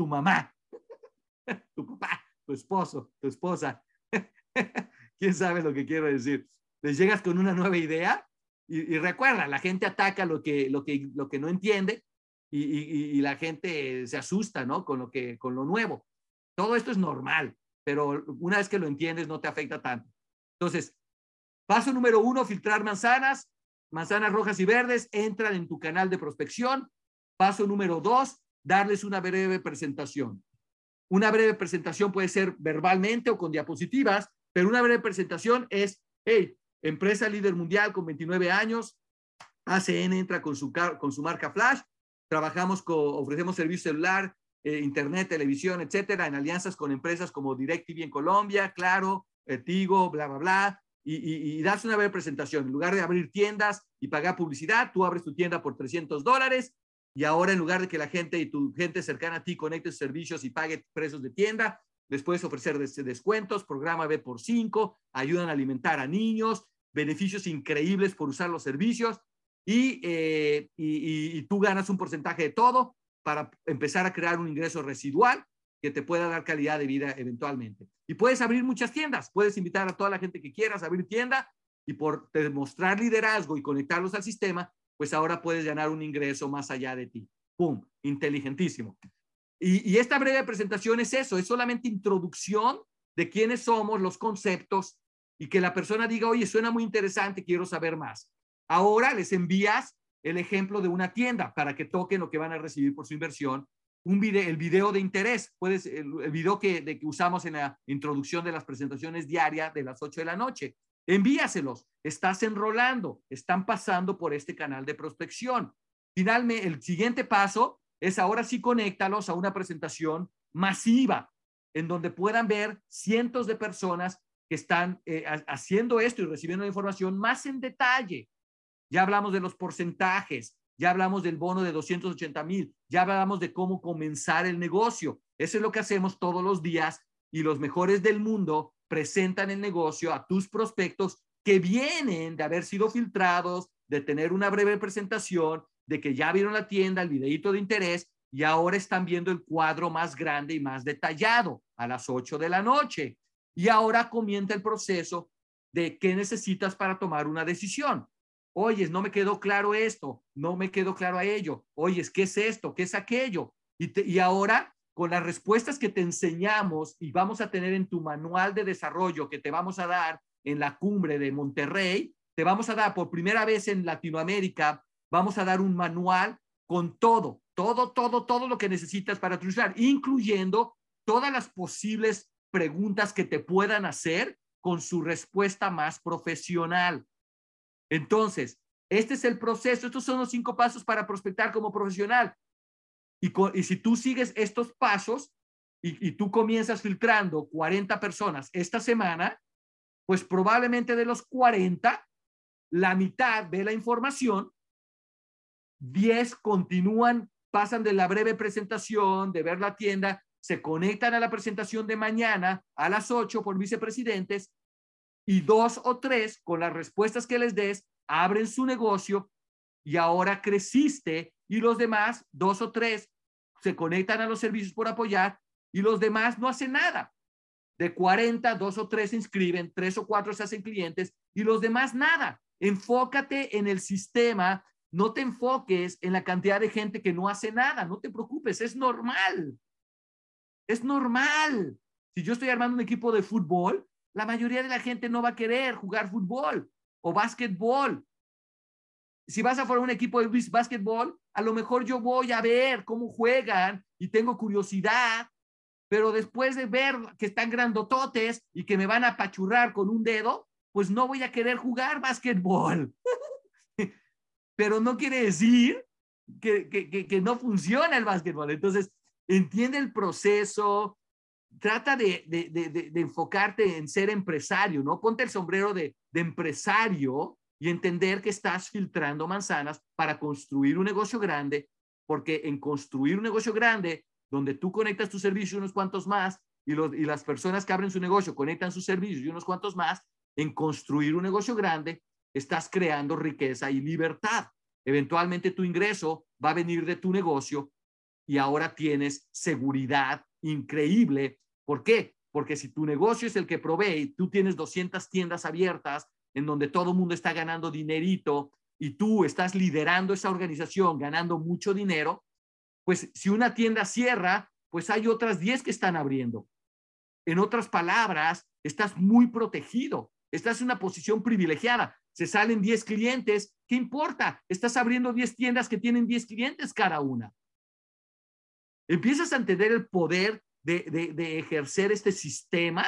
[SPEAKER 1] tu mamá, tu papá, tu esposo, tu esposa. ¿Quién sabe lo que quiero decir? Les llegas con una nueva idea y, recuerda, la gente ataca lo que, lo que, lo que no entiende y, la gente se asusta, ¿no? Con lo, que, con lo nuevo. Todo esto es normal, pero una vez que lo entiendes no te afecta tanto. Entonces, paso número uno, filtrar manzanas, manzanas rojas y verdes, entran en tu canal de prospección. Paso número dos, darles una breve presentación. Una breve presentación puede ser verbalmente o con diapositivas, pero una breve presentación es, hey, empresa líder mundial con 29 años, ACN entra con su, con su marca Flash, Trabajamos, con, ofrecemos servicio celular, eh, internet, televisión, etcétera, en alianzas con empresas como DirecTV en Colombia, Claro, eh, Tigo, bla, bla, bla. Y, y, das una breve presentación. En lugar de abrir tiendas y pagar publicidad, tú abres tu tienda por 300 dólares y ahora en lugar de que la gente y tu gente cercana a ti conecte servicios y pague precios de tienda, les puedes ofrecer descuentos, programa B por 5, ayudan a alimentar a niños, beneficios increíbles por usar los servicios eh, y, y, tú ganas un porcentaje de todo para empezar a crear un ingreso residual que te pueda dar calidad de vida eventualmente. Y puedes abrir muchas tiendas, puedes invitar a toda la gente que quieras a abrir tienda y por demostrar liderazgo y conectarlos al sistema, pues ahora puedes ganar un ingreso más allá de ti. ¡Pum! Inteligentísimo. Y, esta breve presentación es eso, es solamente introducción de quiénes somos, los conceptos y que la persona diga, oye, suena muy interesante, quiero saber más. Ahora les envías el ejemplo de una tienda para que toquen lo que van a recibir por su inversión. Un video, el video de interés, puedes, el, video que, de, que usamos en la introducción de las presentaciones diarias de las 8 de la noche. Envíaselos. Estás enrolando, están pasando por este canal de prospección. Finalmente, el siguiente paso es ahora sí conéctalos a una presentación masiva en donde puedan ver cientos de personas que están eh, haciendo esto y recibiendo la información más en detalle ya hablamos de los porcentajes, ya hablamos del bono de 280 mil, ya hablamos de cómo comenzar el negocio. Eso es lo que hacemos todos los días y los mejores del mundo presentan el negocio a tus prospectos que vienen de haber sido filtrados, de tener una breve presentación, de que ya vieron la tienda, el videito de interés y ahora están viendo el cuadro más grande y más detallado a las 8 de la noche. Y ahora comienza el proceso de qué necesitas para tomar una decisión. Oyes, no me quedó claro esto, no me quedó claro a ello. Oyes, ¿qué es esto? ¿Qué es aquello? Y, y ahora, con las respuestas que te enseñamos y vamos a tener en tu manual de desarrollo que te vamos a dar en la cumbre de Monterrey, te vamos a dar por primera vez en Latinoamérica, vamos a dar un manual con todo, todo, todo, todo lo que necesitas para triunfar, incluyendo todas las posibles preguntas que te puedan hacer con su respuesta más profesional. Entonces, este es el proceso, estos son los cinco pasos para prospectar como profesional. Y, y si tú sigues estos pasos y, tú comienzas filtrando 40 personas esta semana, pues probablemente de los 40, la mitad ve la información, 10 continúan, pasan de la breve presentación, de ver la tienda, se conectan a la presentación de mañana a las 8 por vicepresidentes y dos o tres, con las respuestas que les des, abren su negocio y ahora creciste y los demás, dos o tres, se conectan a los servicios por apoyar y los demás no hacen nada. De 40, dos o tres se inscriben, tres o cuatro se hacen clientes y los demás nada. Enfócate en el sistema, no te enfoques en la cantidad de gente que no hace nada, no te preocupes, es normal. Es normal. Si yo estoy armando un equipo de fútbol, la mayoría de la gente no va a querer jugar fútbol o básquetbol. Si vas a formar un equipo de básquetbol, a lo mejor yo voy a ver cómo juegan y tengo curiosidad, pero después de ver que están grandototes y que me van a pachurrar con un dedo, pues no voy a querer jugar básquetbol. pero no quiere decir que, no funciona el básquetbol. Entonces, entiende el proceso, trata de, de, enfocarte en ser empresario, ¿no? Ponte el sombrero de, empresario y entender que estás filtrando manzanas para construir un negocio grande, porque en construir un negocio grande, donde tú conectas tu servicio unos cuantos más, y, las personas que abren su negocio conectan sus servicios y unos cuantos más, en construir un negocio grande, estás creando riqueza y libertad. Eventualmente tu ingreso va a venir de tu negocio y ahora tienes seguridad increíble. ¿Por qué? Porque si tu negocio es el que provee tú tienes 200 tiendas abiertas en donde todo el mundo está ganando dinerito y tú estás liderando esa organización ganando mucho dinero, pues si una tienda cierra, pues hay otras 10 que están abriendo. En otras palabras, estás muy protegido, estás en una posición privilegiada. Se salen 10 clientes, ¿qué importa? Estás abriendo 10 tiendas que tienen 10 clientes cada una. Empiezas a entender el poder de, ejercer este sistema,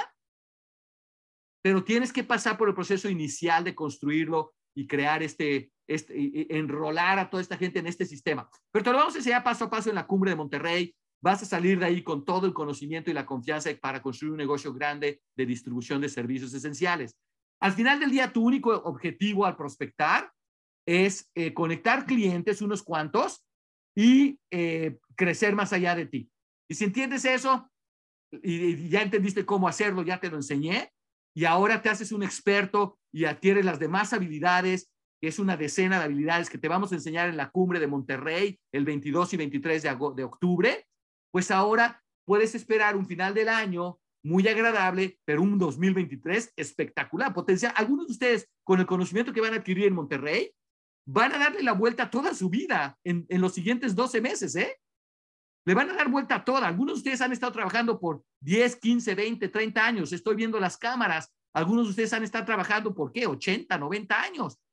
[SPEAKER 1] pero tienes que pasar por el proceso inicial de construirlo y crear este, este enrolar a toda esta gente en este sistema. Pero te lo vamos a enseñar paso a paso en la cumbre de Monterrey. Vas a salir de ahí con todo el conocimiento y la confianza para construir un negocio grande de distribución de servicios esenciales. Al final del día, tu único objetivo al prospectar es eh, conectar clientes, unos cuantos, y eh, crecer más allá de ti. Y si entiendes eso y, ya entendiste cómo hacerlo, ya te lo enseñé, y ahora te haces un experto y adquieres las demás habilidades, que es una decena de habilidades que te vamos a enseñar en la cumbre de Monterrey el 22 y 23 de, octubre, pues ahora puedes esperar un final del año muy agradable, pero un 2023 espectacular, potencial. Algunos de ustedes, con el conocimiento que van a adquirir en Monterrey, van a darle la vuelta toda su vida en, en los siguientes 12 meses, ¿eh? Le van a dar vuelta a toda. Algunos de ustedes han estado trabajando por 10, 15, 20, 30 años. Estoy viendo las cámaras. Algunos de ustedes han estado trabajando por qué? 80, 90 años.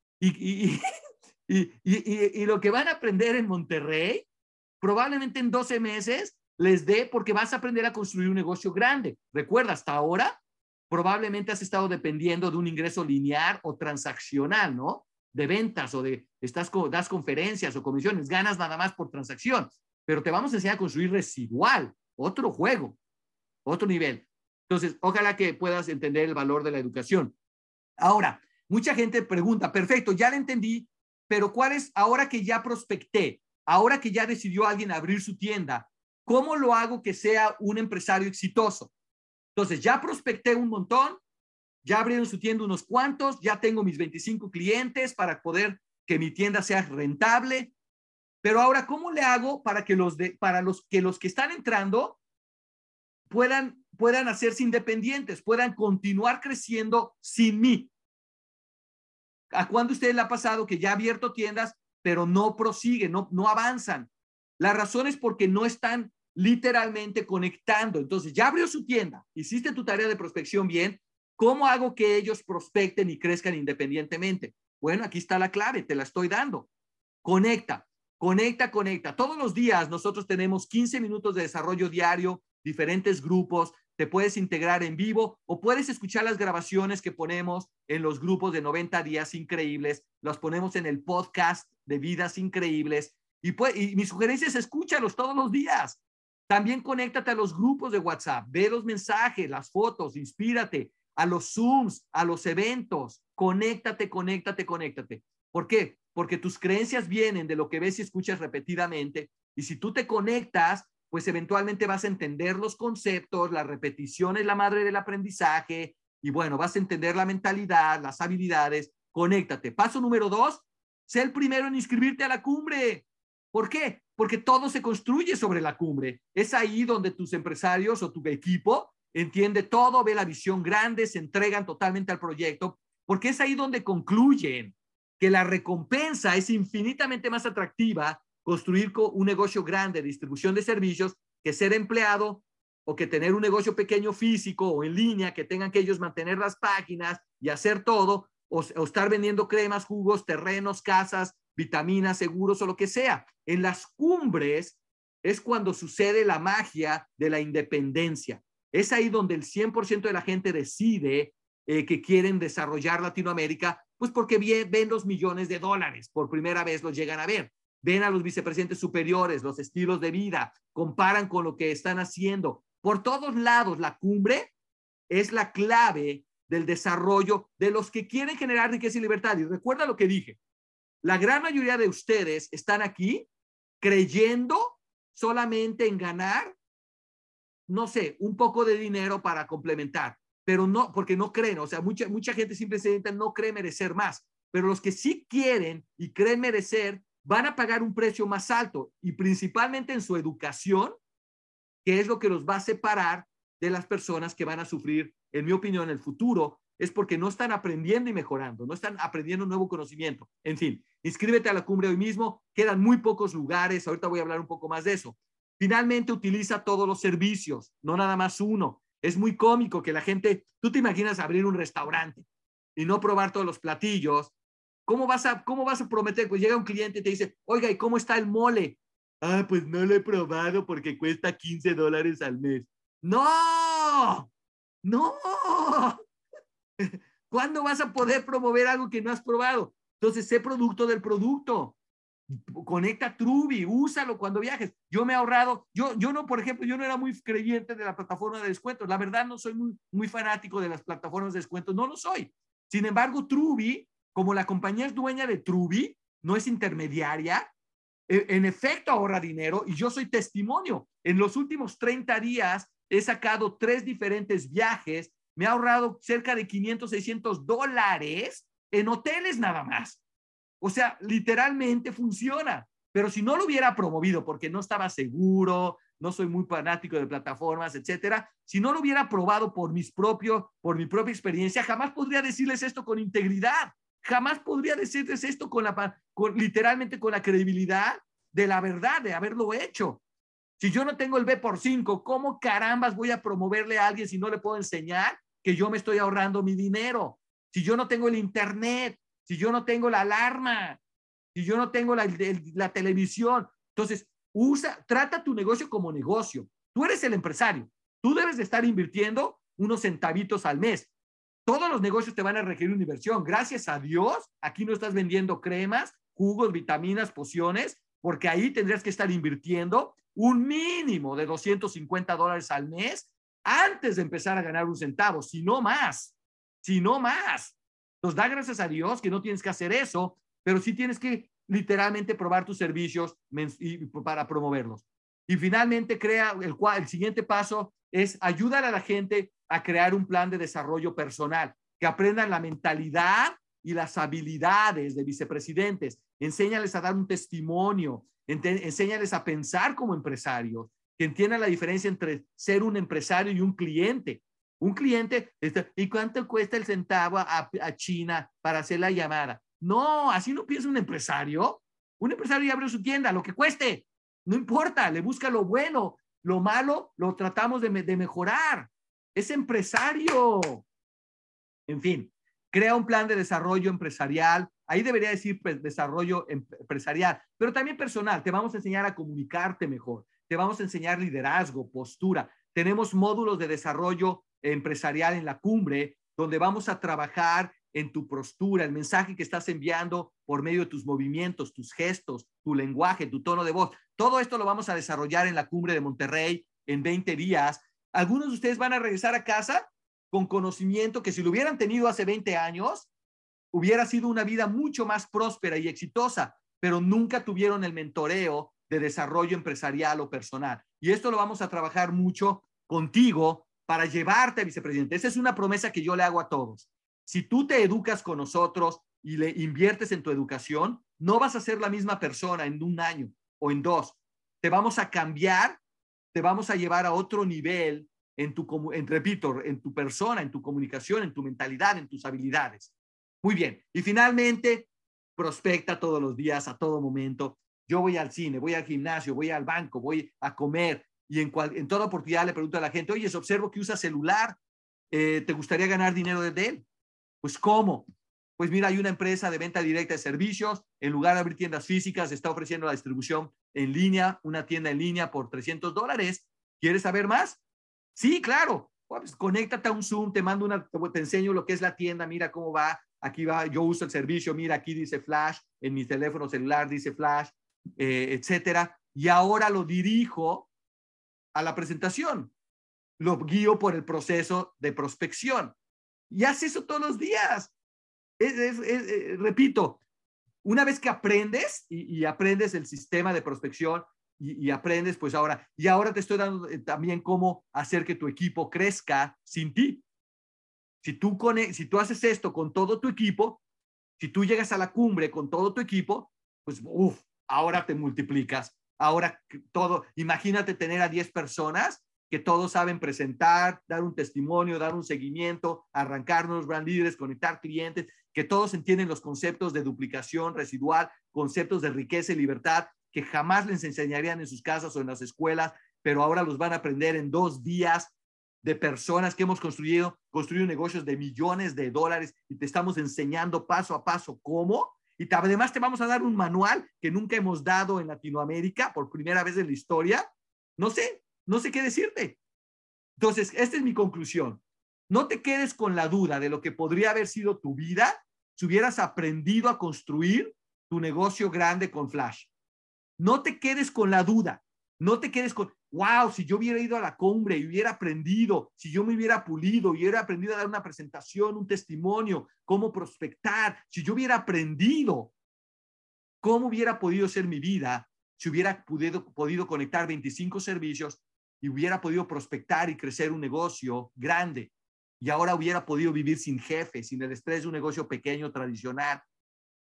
[SPEAKER 1] Y, y, y, y, lo que van a aprender en Monterrey, probablemente en 12 meses les dé porque vas a aprender a construir un negocio grande. Recuerda, hasta ahora probablemente has estado dependiendo de un ingreso lineal o transaccional, ¿no? De ventas o de, estás, das conferencias o comisiones, ganas nada más por transacción pero te vamos a enseñar a construir residual, otro juego, otro nivel. Entonces, ojalá que puedas entender el valor de la educación. Ahora, mucha gente pregunta, perfecto, ya lo entendí, pero ¿cuál es ahora que ya prospecté, ahora que ya decidió alguien abrir su tienda, cómo lo hago que sea un empresario exitoso? Entonces, ya prospecté un montón, ya abrieron su tienda unos cuantos, ya tengo mis 25 clientes para poder que mi tienda sea rentable, pero ahora, ¿cómo le hago para que los, de, para los, que, los que están entrando puedan, puedan hacerse independientes, puedan continuar creciendo sin mí? ¿A cuándo usted le ha pasado que ya ha abierto tiendas, pero no prosiguen, no, no avanzan? La razón es porque no están literalmente conectando. Entonces, ya abrió su tienda, hiciste tu tarea de prospección bien. ¿Cómo hago que ellos prospecten y crezcan independientemente? Bueno, aquí está la clave, te la estoy dando. Conecta. Conecta, conecta. Todos los días nosotros tenemos 15 minutos de desarrollo diario, diferentes grupos, te puedes integrar en vivo o puedes escuchar las grabaciones que ponemos en los grupos de 90 días increíbles, las ponemos en el podcast de vidas increíbles y, pues, y mi sugerencia es escúchalos todos los días. También conéctate a los grupos de WhatsApp, ve los mensajes, las fotos, inspírate a los Zooms, a los eventos, conéctate, conéctate, conéctate. ¿Por qué? Porque tus creencias vienen de lo que ves y escuchas repetidamente y si tú te conectas, pues eventualmente vas a entender los conceptos, la repetición es la madre del aprendizaje y bueno, vas a entender la mentalidad, las habilidades, conéctate. Paso número dos, sé el primero en inscribirte a la cumbre. ¿Por qué? Porque todo se construye sobre la cumbre. Es ahí donde tus empresarios o tu equipo entiende todo, ve la visión grande, se entregan totalmente al proyecto, porque es ahí donde concluyen que la recompensa es infinitamente más atractiva construir un negocio grande de distribución de servicios que ser empleado o que tener un negocio pequeño físico o en línea, que tengan que ellos mantener las páginas y hacer todo, o, estar vendiendo cremas, jugos, terrenos, casas, vitaminas, seguros o lo que sea. En las cumbres es cuando sucede la magia de la independencia. Es ahí donde el 100% de la gente decide eh, que quieren desarrollar Latinoamérica, pues porque ven los millones de dólares, por primera vez los llegan a ver ven a los vicepresidentes superiores, los estilos de vida, comparan con lo que están haciendo. Por todos lados, la cumbre es la clave del desarrollo de los que quieren generar riqueza y libertad. Y recuerda lo que dije, la gran mayoría de ustedes están aquí creyendo solamente en ganar, no sé, un poco de dinero para complementar, pero no, porque no creen, o sea, mucha, mucha gente simplemente no cree merecer más, pero los que sí quieren y creen merecer van a pagar un precio más alto y principalmente en su educación, que es lo que los va a separar de las personas que van a sufrir, en mi opinión, en el futuro, es porque no están aprendiendo y mejorando, no están aprendiendo nuevo conocimiento. En fin, inscríbete a la cumbre hoy mismo, quedan muy pocos lugares, ahorita voy a hablar un poco más de eso. Finalmente, utiliza todos los servicios, no nada más uno. Es muy cómico que la gente, tú te imaginas abrir un restaurante y no probar todos los platillos ¿Cómo vas a, cómo vas a prometer? Pues llega un cliente y te dice, oiga, ¿y cómo está el mole? Ah, pues no lo he probado porque cuesta 15 dólares al mes. No, no. ¿Cuándo vas a poder promover algo que no has probado? Entonces, sé producto del producto. Conecta Truby, úsalo cuando viajes. Yo me he ahorrado, yo, yo no, por ejemplo, yo no era muy creyente de la plataforma de descuentos. La verdad, no soy muy, fanático de las plataformas de descuentos. No lo soy. Sin embargo, Truby como la compañía es dueña de Truby, no es intermediaria, e, en efecto ahorra dinero y yo soy testimonio. En los últimos 30 días he sacado tres diferentes viajes, me ha ahorrado cerca de 500, 600 dólares en hoteles nada más. O sea, literalmente funciona. Pero si no lo hubiera promovido porque no estaba seguro, no soy muy fanático de plataformas, etcétera, si no lo hubiera probado por mis propios, por mi propia experiencia, jamás podría decirles esto con integridad. Jamás podría decirles esto con la, con, literalmente con la credibilidad de la verdad, de haberlo hecho. Si yo no tengo el B por 5, ¿cómo carambas voy a promoverle a alguien si no le puedo enseñar que yo me estoy ahorrando mi dinero? Si yo no tengo el Internet, si yo no tengo la alarma, si yo no tengo la, televisión. Entonces, usa, trata tu negocio como negocio. Tú eres el empresario. Tú debes de estar invirtiendo unos centavitos al mes. Todos los negocios te van a requerir una inversión. Gracias a Dios, aquí no estás vendiendo cremas, jugos, vitaminas, pociones, porque ahí tendrías que estar invirtiendo un mínimo de 250 dólares al mes antes de empezar a ganar un centavo, si no más, si no más. Nos da gracias a Dios que no tienes que hacer eso, pero sí tienes que literalmente probar tus servicios para promoverlos. Y finalmente, crea el, el siguiente paso es ayudar a la gente a crear un plan de desarrollo personal, que aprendan la mentalidad y las habilidades de vicepresidentes. Enséñales a dar un testimonio, enséñales a pensar como empresarios, que entiendan la diferencia entre ser un empresario y un cliente. Un cliente, ¿y cuánto cuesta el centavo a, China para hacer la llamada? No, así no piensa un empresario. Un empresario abre su tienda, lo que cueste, no importa, le busca lo bueno, lo malo lo tratamos de, de mejorar es empresario. En fin, crea un plan de desarrollo empresarial. Ahí debería decir pues, desarrollo em, empresarial, pero también personal. Te vamos a enseñar a comunicarte mejor. Te vamos a enseñar liderazgo, postura. tenemos módulos de desarrollo empresarial en la cumbre, donde vamos a trabajar en tu postura, el mensaje que estás enviando por medio de tus movimientos, tus gestos, tu lenguaje, tu tono de voz. Todo esto lo vamos a desarrollar en la cumbre de Monterrey en 20 días. Algunos de ustedes van a regresar a casa con conocimiento que si lo hubieran tenido hace 20 años, hubiera sido una vida mucho más próspera y exitosa, pero nunca tuvieron el mentoreo de desarrollo empresarial o personal. Y esto lo vamos a trabajar mucho contigo para llevarte vicepresidente. Esa es una promesa que yo le hago a todos. Si tú te educas con nosotros y le inviertes en tu educación, no vas a ser la misma persona en un año o en dos. Te vamos a cambiar, te vamos a llevar a otro nivel en tu, en, repito, en tu persona, en tu comunicación, en tu mentalidad, en tus habilidades. Muy bien. Y finalmente, prospecta todos los días, a todo momento. Yo voy al cine, voy al gimnasio, voy al banco, voy a comer y en, toda oportunidad le pregunto a la gente, oye, observo que usa celular, eh, ¿te gustaría ganar dinero desde él? Pues ¿cómo? Pues mira, hay una empresa de venta directa de servicios, en lugar de abrir tiendas físicas, está ofreciendo la distribución en línea, una tienda en línea por 300 dólares. ¿Quieres saber más? Sí, claro. Pues conéctate a un Zoom, te mando una, te enseño lo que es la tienda, mira cómo va, aquí va, yo uso el servicio, mira, aquí dice Flash, en mi teléfono celular dice Flash, eh, etcétera. Y ahora lo dirijo a la presentación. Lo guío por el proceso de prospección. Y hace eso todos los días. Eh, repito, una vez que aprendes y, aprendes el sistema de prospección y, aprendes, pues ahora, y ahora te estoy dando eh, también cómo hacer que tu equipo crezca sin ti. Si tú, si tú haces esto con todo tu equipo, si tú llegas a la cumbre con todo tu equipo, pues uff, ahora te multiplicas. Ahora todo, imagínate tener a 10 personas que todos saben presentar, dar un testimonio, dar un seguimiento, arrancarnos brand líderes, conectar clientes, que todos entienden los conceptos de duplicación residual, conceptos de riqueza y libertad que jamás les enseñarían en sus casas o en las escuelas, pero ahora los van a aprender en dos días de personas que hemos construido, construido negocios de millones de dólares y te estamos enseñando paso a paso cómo. Y además te vamos a dar un manual que nunca hemos dado en Latinoamérica por primera vez en la historia. No sé, no sé qué decirte. Entonces, esta es mi conclusión. No te quedes con la duda de lo que podría haber sido tu vida si hubieras aprendido a construir tu negocio grande con Flash. No te quedes con la duda. No te quedes con, wow, si yo hubiera ido a la cumbre y hubiera aprendido, si yo me hubiera pulido, hubiera aprendido a dar una presentación, un testimonio, cómo prospectar, si yo hubiera aprendido cómo hubiera podido ser mi vida, si hubiera podido, podido conectar 25 servicios y hubiera podido prospectar y crecer un negocio grande y ahora hubiera podido vivir sin jefe, sin el estrés de un negocio pequeño, tradicional,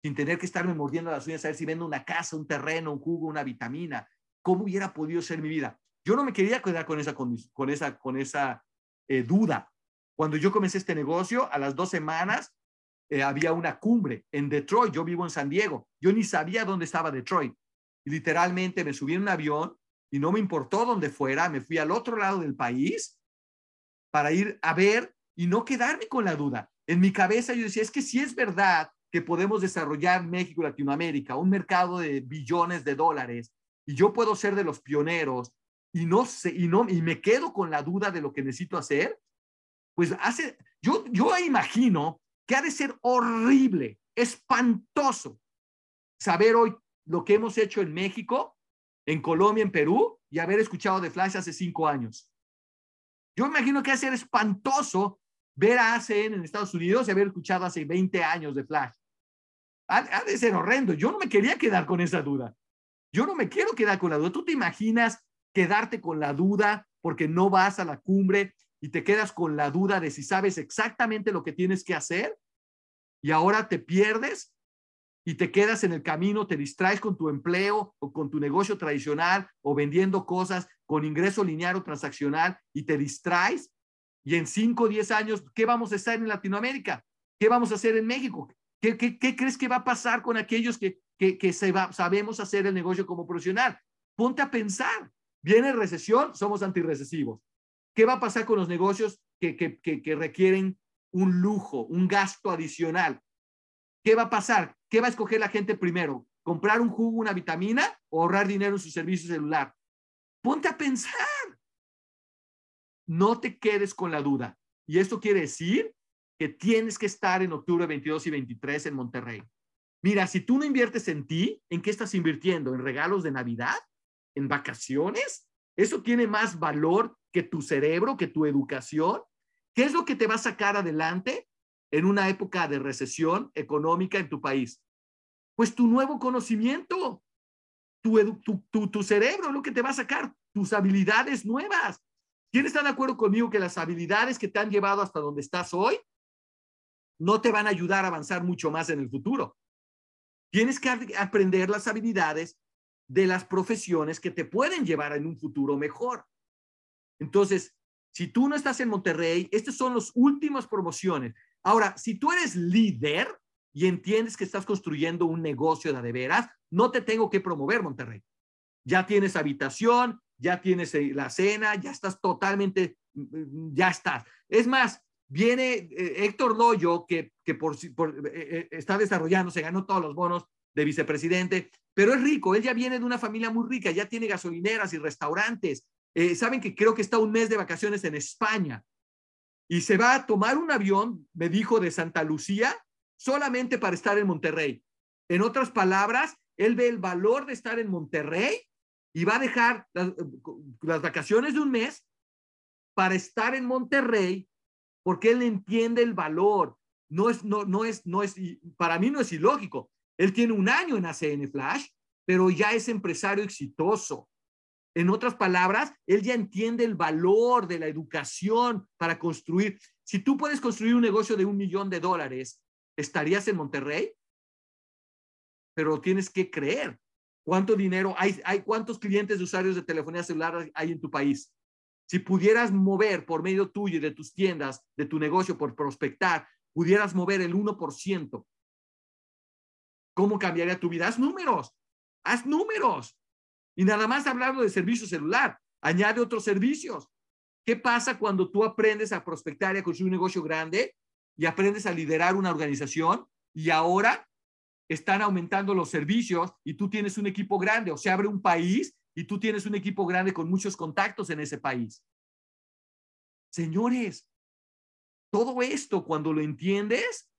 [SPEAKER 1] sin tener que estarme mordiendo las uñas a ver si vendo una casa, un terreno, un jugo, una vitamina. ¿Cómo hubiera podido ser mi vida? Yo no me quería quedar con esa, con esa, con esa eh, duda. Cuando yo comencé este negocio, a las dos semanas eh, había una cumbre en Detroit. Yo vivo en San Diego. Yo ni sabía dónde estaba Detroit. Y literalmente me subí en un avión y no me importó dónde fuera. Me fui al otro lado del país para ir a ver y no quedarme con la duda. En mi cabeza yo decía, es que si es verdad que podemos desarrollar México Latinoamérica, un mercado de billones de dólares, y yo puedo ser de los pioneros y no sé, y no, y me quedo con la duda de lo que necesito hacer, pues hace, yo, yo imagino que ha de ser horrible, espantoso saber hoy lo que hemos hecho en México, en Colombia, en Perú, y haber escuchado de Flash hace cinco años. Yo imagino que ha de ser espantoso ver a ACN en Estados Unidos y haber escuchado hace 20 años de Flash. Ha, de ser horrendo. Yo no me quería quedar con esa duda. Yo no me quiero quedar con la duda. ¿Tú te imaginas quedarte con la duda porque no vas a la cumbre y te quedas con la duda de si sabes exactamente lo que tienes que hacer y ahora te pierdes y te quedas en el camino, te distraes con tu empleo o con tu negocio tradicional o vendiendo cosas con ingreso lineal o transaccional y te distraes y en 5 o 10 años, ¿qué vamos a estar en Latinoamérica? ¿Qué vamos a hacer en México? ¿Qué, qué, crees que va a pasar con aquellos que, que, que se va, sabemos hacer el negocio como profesional? Ponte a pensar. Viene recesión, somos antirrecesivos. ¿Qué va a pasar con los negocios que, requieren un lujo, un gasto adicional? ¿Qué va a pasar? ¿Qué va a escoger la gente primero? ¿Comprar un jugo, una vitamina o ahorrar dinero en su servicio celular? Ponte a pensar. no te quedes con la duda. Y esto quiere decir que tienes que estar en octubre 22 y 23 en Monterrey. Mira, si tú no inviertes en ti, ¿en qué estás invirtiendo? ¿En regalos de Navidad? ¿En vacaciones? Eso tiene más valor que tu cerebro, que tu educación. ¿Qué es lo que te va a sacar adelante en una época de recesión económica en tu país? Pues tu nuevo conocimiento, tu, tu, tu, cerebro lo que te va a sacar, tus habilidades nuevas. ¿Quién está de acuerdo conmigo que las habilidades que te han llevado hasta donde estás hoy no te van a ayudar a avanzar mucho más en el futuro? Tienes que aprender las habilidades de las profesiones que te pueden llevar en un futuro mejor. Entonces, si tú no estás en Monterrey, estas son las últimas promociones. Ahora, si tú eres líder y entiendes que estás construyendo un negocio de, veras, no te tengo que promover Monterrey. Ya tienes habitación, ya tienes eh, la cena, ya estás totalmente, mm, mm, ya estás. Es más, viene eh, Héctor Loyo, que, que por, por eh, está desarrollando, se ganó todos los bonos de vicepresidente, pero es rico, él ya viene de una familia muy rica, ya tiene gasolineras y restaurantes. Saben que creo que está un mes de vacaciones en España y se va a tomar un avión, me dijo, de Santa Lucía, solamente para estar en Monterrey. En otras palabras, él ve el valor de estar en Monterrey y va a dejar las, vacaciones de un mes para estar en Monterrey porque él entiende el valor. No es, no, no es, no es, para mí no es ilógico. Él tiene un año en ACN Flash, pero ya es empresario exitoso. En otras palabras, él ya entiende el valor de la educación para construir. Si tú puedes construir un negocio de un millón de dólares, ¿estarías en Monterrey? Pero tienes que creer. ¿Cuánto dinero hay, hay? ¿Cuántos clientes de usuarios de telefonía celular hay en tu país? Si pudieras mover por medio tuyo y de tus tiendas, de tu negocio, por prospectar, pudieras mover el 1%, ¿cómo cambiaría tu vida? Haz números, haz números. Y nada más hablando de servicio celular, añade otros servicios. ¿Qué pasa cuando tú aprendes a prospectar y a construir un negocio grande y aprendes a liderar una organización y ahora están aumentando los servicios y tú tienes un equipo grande o se abre un país y tú tienes un equipo grande con muchos contactos en ese país. Señores, todo esto cuando lo entiendes,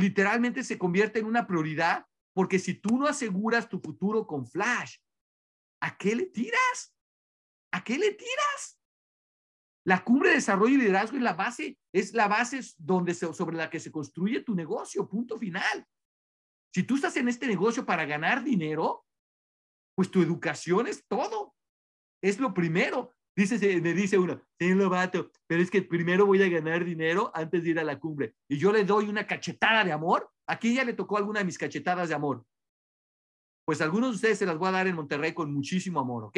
[SPEAKER 1] literalmente se convierte en una prioridad porque si tú no aseguras tu futuro con Flash, ¿a qué le tiras? ¿A qué le tiras? La cumbre de desarrollo y liderazgo es la base, es la base donde sobre la que se construye tu negocio, punto final. Si tú estás en este negocio para ganar dinero, pues tu educación es todo. Es lo primero. Dice, me dice uno, señor Lobato, pero es que primero voy a ganar dinero antes de ir a la cumbre. Y yo le doy una cachetada de amor. Aquí ya le tocó alguna de mis cachetadas de amor. Pues algunos de ustedes se las voy a dar en Monterrey con muchísimo amor, ¿ok?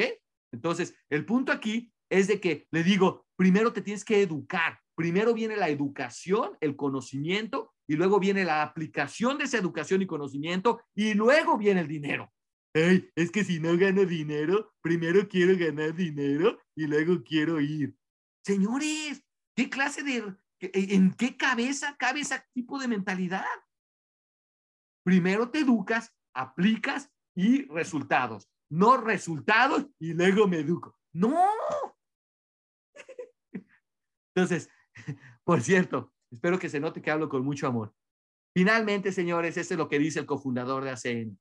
[SPEAKER 1] Entonces, el punto aquí es de que le digo, primero te tienes que educar. Primero viene la educación, el conocimiento, y luego viene la aplicación de esa educación y conocimiento, y luego viene el dinero. es que si no gano dinero, primero quiero ganar dinero y luego quiero ir. Señores, ¿qué clase de, en qué cabeza cabe ese tipo de mentalidad? Primero te educas, aplicas y resultados. No resultados y luego me educo. No. Entonces, por cierto, espero que se note que hablo con mucho amor. Finalmente, señores, este es lo que dice el cofundador de ACN.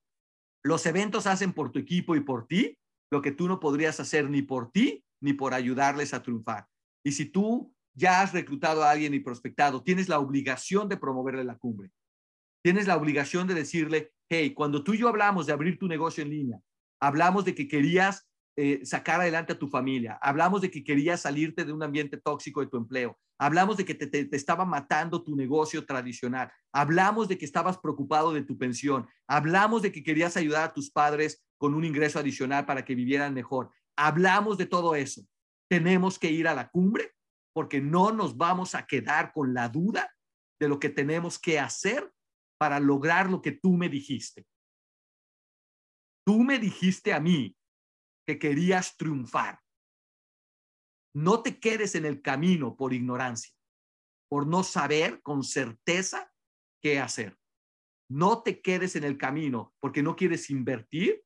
[SPEAKER 1] Los eventos hacen por tu equipo y por ti lo que tú no podrías hacer ni por ti ni por ayudarles a triunfar. Y si tú ya has reclutado a alguien y prospectado, tienes la obligación de promoverle la cumbre. Tienes la obligación de decirle, hey, cuando tú y yo hablamos de abrir tu negocio en línea, hablamos de que querías eh, sacar adelante a tu familia. Hablamos de que querías salirte de un ambiente tóxico de tu empleo. Hablamos de que te, te, estaba matando tu negocio tradicional. Hablamos de que estabas preocupado de tu pensión. Hablamos de que querías ayudar a tus padres con un ingreso adicional para que vivieran mejor. Hablamos de todo eso. Tenemos que ir a la cumbre porque no nos vamos a quedar con la duda de lo que tenemos que hacer para lograr lo que tú me dijiste. Tú me dijiste a mí que querías triunfar. No te quedes en el camino por ignorancia, por no saber con certeza qué hacer. No te quedes en el camino porque no quieres invertir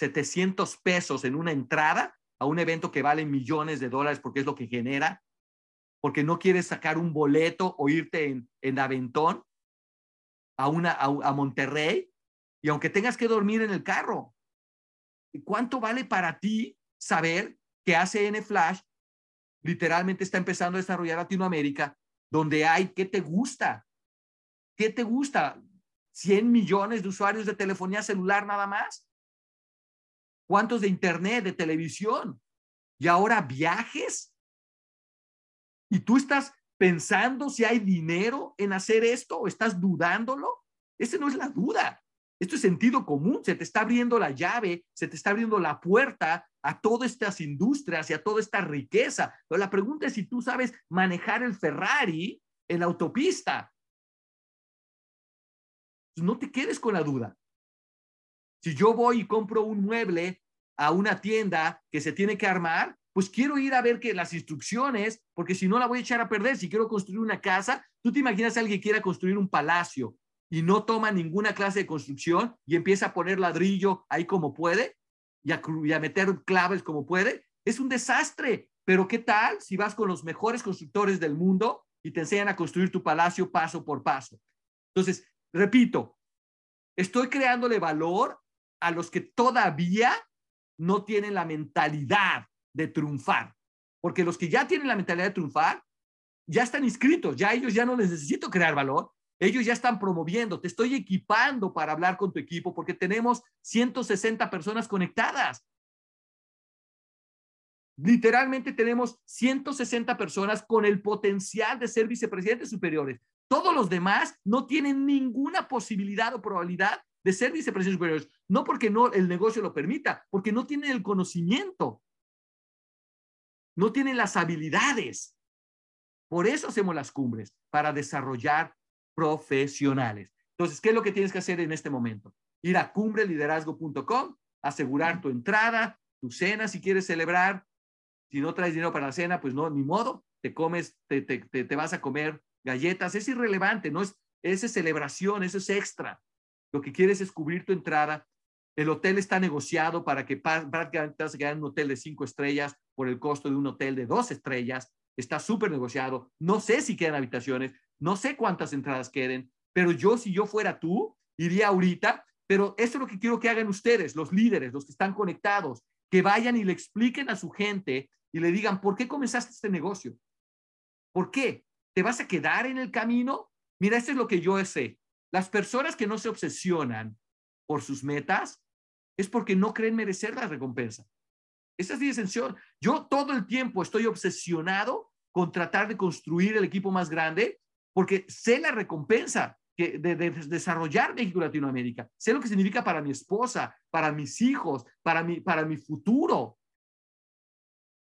[SPEAKER 1] 700 pesos en una entrada a un evento que vale millones de dólares porque es lo que genera, porque no quieres sacar un boleto o irte en, en Aventón a, una, a, Monterrey y aunque tengas que dormir en el carro. ¿Cuánto vale para ti saber que ACN Flash literalmente está empezando a desarrollar Latinoamérica, donde hay, ¿qué te gusta? ¿Qué te gusta? 100 millones de usuarios de telefonía celular nada más. ¿Cuántos de internet, de televisión? Y ahora viajes. Y tú estás pensando si hay dinero en hacer esto o estás dudándolo. Ese no es la duda. Esto es sentido común. Se te está abriendo la llave, se te está abriendo la puerta a todas estas industrias y a toda esta riqueza. Pero la pregunta es si tú sabes manejar el Ferrari en la autopista. No te quedes con la duda. Si yo voy y compro un mueble a una tienda que se tiene que armar, pues quiero ir a ver que las instrucciones, porque si no la voy a echar a perder. Si quiero construir una casa, tú te imaginas a alguien que quiera construir un palacio y no toma ninguna clase de construcción y empieza a poner ladrillo ahí como puede y y a meter claves como puede. Es un desastre. Pero ¿qué tal si vas con los mejores constructores del mundo y te enseñan a construir tu palacio paso por paso? Entonces, repito, estoy creándole valor a los que todavía no tienen la mentalidad de triunfar, porque los que ya tienen la mentalidad de triunfar ya están inscritos, ya ellos ya no les necesito crear valor, ellos ya están promoviendo, te estoy equipando para hablar con tu equipo porque tenemos 160 personas conectadas. Literalmente tenemos 160 personas con el potencial de ser vicepresidentes superiores. Todos los demás no tienen ninguna posibilidad o probabilidad de ser vicepresidentes superiores. No porque no el negocio lo permita, porque no tienen el conocimiento. No tienen las habilidades. Por eso hacemos las cumbres, para desarrollar profesionales. Entonces, ¿qué es lo que tienes que hacer en este momento? Ir a cumbreliderazgo.com, asegurar tu entrada, tu cena si quieres celebrar. Si no traes dinero para la cena, pues no, ni modo, te comes, te, te, te, vas a comer galletas. Es irrelevante, no es, esa celebración, eso es extra. Lo que quieres es cubrir tu entrada. El hotel está negociado para que prácticamente te vas a quedar en un hotel de cinco estrellas por el costo de un hotel de dos estrellas. Está súper negociado. No sé si quedan habitaciones. No sé cuántas entradas queden, pero yo, si yo fuera tú, iría ahorita. Pero eso es lo que quiero que hagan ustedes, los líderes, los que están conectados, que vayan y le expliquen a su gente y le digan, ¿por qué comenzaste este negocio? ¿Por qué? ¿Te vas a quedar en el camino? Mira, esto es lo que yo sé. Las personas que no se obsesionan por sus metas es porque no creen merecer la recompensa. Esa es mi esencial. Yo todo el tiempo estoy obsesionado con tratar de construir el equipo más grande porque sé la recompensa que de, desarrollar México Latinoamérica. Sé lo que significa para mi esposa, para mis hijos, para mi, para mi futuro.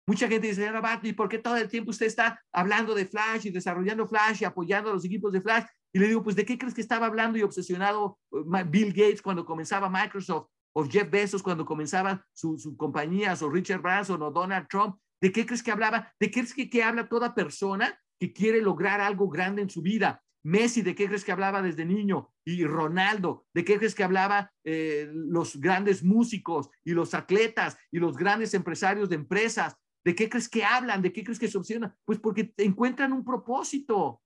[SPEAKER 1] Mucha gente dice, ¿y por qué todo el tiempo usted está hablando de Flash y desarrollando Flash y apoyando a los equipos de Flash? Y le digo, pues, ¿de qué crees que estaba hablando y obsesionado uh, Bill Gates cuando comenzaba Microsoft? O Jeff Bezos cuando comenzaba su, su compañía, o Richard Branson, o Donald Trump. ¿De qué crees que hablaba? ¿De qué crees que, que habla toda persona que quiere lograr algo grande en su vida. Messi, ¿de qué crees que hablaba desde niño? Y Ronaldo, ¿de qué crees que hablaba eh, los grandes músicos y los atletas y los grandes empresarios de empresas? ¿De qué crees que hablan? ¿De qué crees que se obsesionan? Pues porque encuentran un propósito.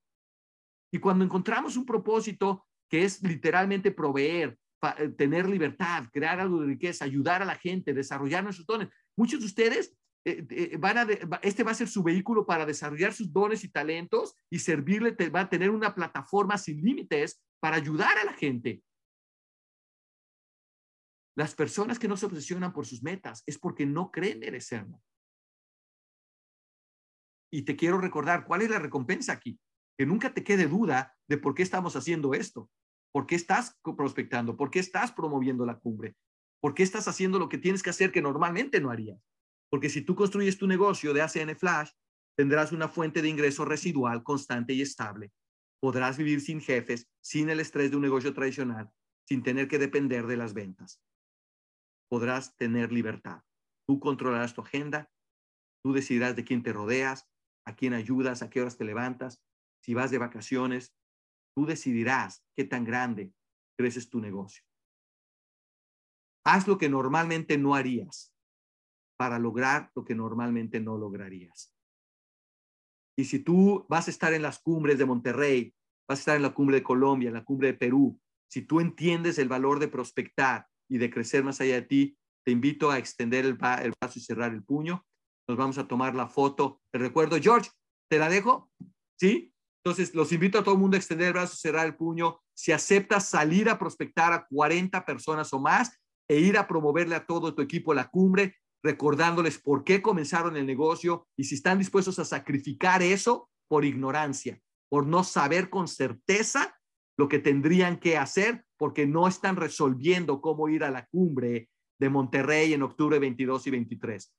[SPEAKER 1] Y cuando encontramos un propósito que es literalmente proveer, eh, tener libertad, crear algo de riqueza, ayudar a la gente, desarrollar nuestros dones. Muchos de ustedes eh, eh, van a este va a ser su vehículo para desarrollar sus dones y talentos y servirle, va a tener una plataforma sin límites para ayudar a la gente. Las personas que no se obsesionan por sus metas es porque no creen merecerlo. Y te quiero recordar, ¿cuál es la recompensa aquí? Que nunca te quede duda de por qué estamos haciendo esto, por qué estás prospectando, por qué estás promoviendo la cumbre, por qué estás haciendo lo que tienes que hacer que normalmente no harías. Porque si tú construyes tu negocio de ACN Flash, tendrás una fuente de ingreso residual constante y estable. Podrás vivir sin jefes, sin el estrés de un negocio tradicional, sin tener que depender de las ventas. Podrás tener libertad. Tú controlarás tu agenda, tú decidirás de quién te rodeas, a quién ayudas, a qué horas te levantas, si vas de vacaciones, tú decidirás qué tan grande creces tu negocio. Haz lo que normalmente no harías para lograr lo que normalmente no lograrías. Y si tú vas a estar en las cumbres de Monterrey, vas a estar en la cumbre de Colombia, en la cumbre de Perú, si tú entiendes el valor de prospectar y de crecer más allá de ti, te invito a extender el, brazo y cerrar el puño. Nos vamos a tomar la foto. Te recuerdo, George, ¿te la dejo? ¿Sí? Entonces, los invito a todo el mundo a extender el brazo cerrar el puño. Si aceptas salir a prospectar a 40 personas o más e ir a promoverle a todo tu equipo la cumbre, recordándoles por qué comenzaron el negocio y si están dispuestos a sacrificar eso por ignorancia, por no saber con certeza lo que tendrían que hacer porque no están resolviendo cómo ir a la cumbre de Monterrey en octubre 22 y 23.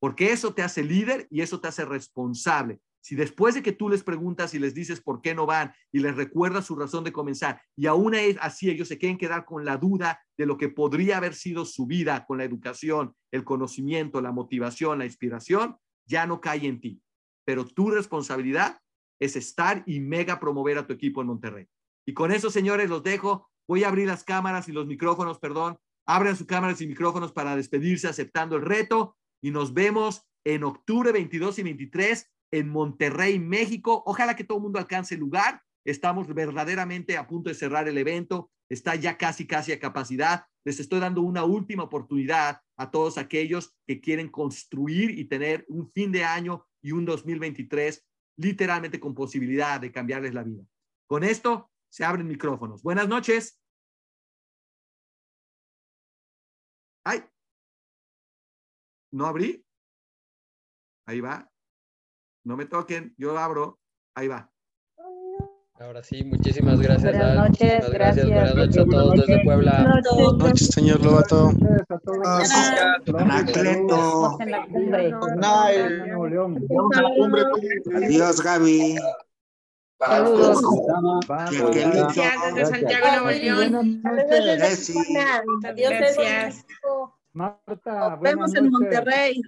[SPEAKER 1] Porque eso te hace líder y eso te hace responsable. Si después de que tú les preguntas y les dices por qué no van y les recuerdas su razón de comenzar y aún así ellos se quieren quedar con la duda de lo que podría haber sido su vida con la educación, el conocimiento, la motivación, la inspiración, ya no cae en ti. Pero tu responsabilidad es estar y mega promover a tu equipo en Monterrey. Y con eso, señores, los dejo. Voy a abrir las cámaras y los micrófonos, perdón. Abran sus cámaras y micrófonos para despedirse aceptando el reto y nos vemos en octubre 22 y 23 en Monterrey, México. Ojalá que todo el mundo alcance el lugar. Estamos verdaderamente a punto de cerrar el evento. Está ya casi, casi a capacidad. Les estoy dando una última oportunidad a todos aquellos que quieren construir y tener un fin de año y un 2023 literalmente con posibilidad de cambiarles la vida. Con esto, se abren micrófonos. Buenas noches. Ay. ¿No abrí? Ahí va. No me toquen, yo abro. Ahí va.
[SPEAKER 2] Ahora sí, muchísimas gracias.
[SPEAKER 3] Buenas noches, gracias.
[SPEAKER 2] Buenas noches a todos desde Puebla.
[SPEAKER 4] Buenas noches, señor Lobato.
[SPEAKER 5] Anacleto.
[SPEAKER 3] En la cumbre.
[SPEAKER 5] Adiós, Gaby.
[SPEAKER 3] Saludos.
[SPEAKER 6] Gracias desde Santiago, Nuevo León.
[SPEAKER 5] Ceci.
[SPEAKER 6] Gracias.
[SPEAKER 7] Marta,
[SPEAKER 8] Nos vemos en Monterrey.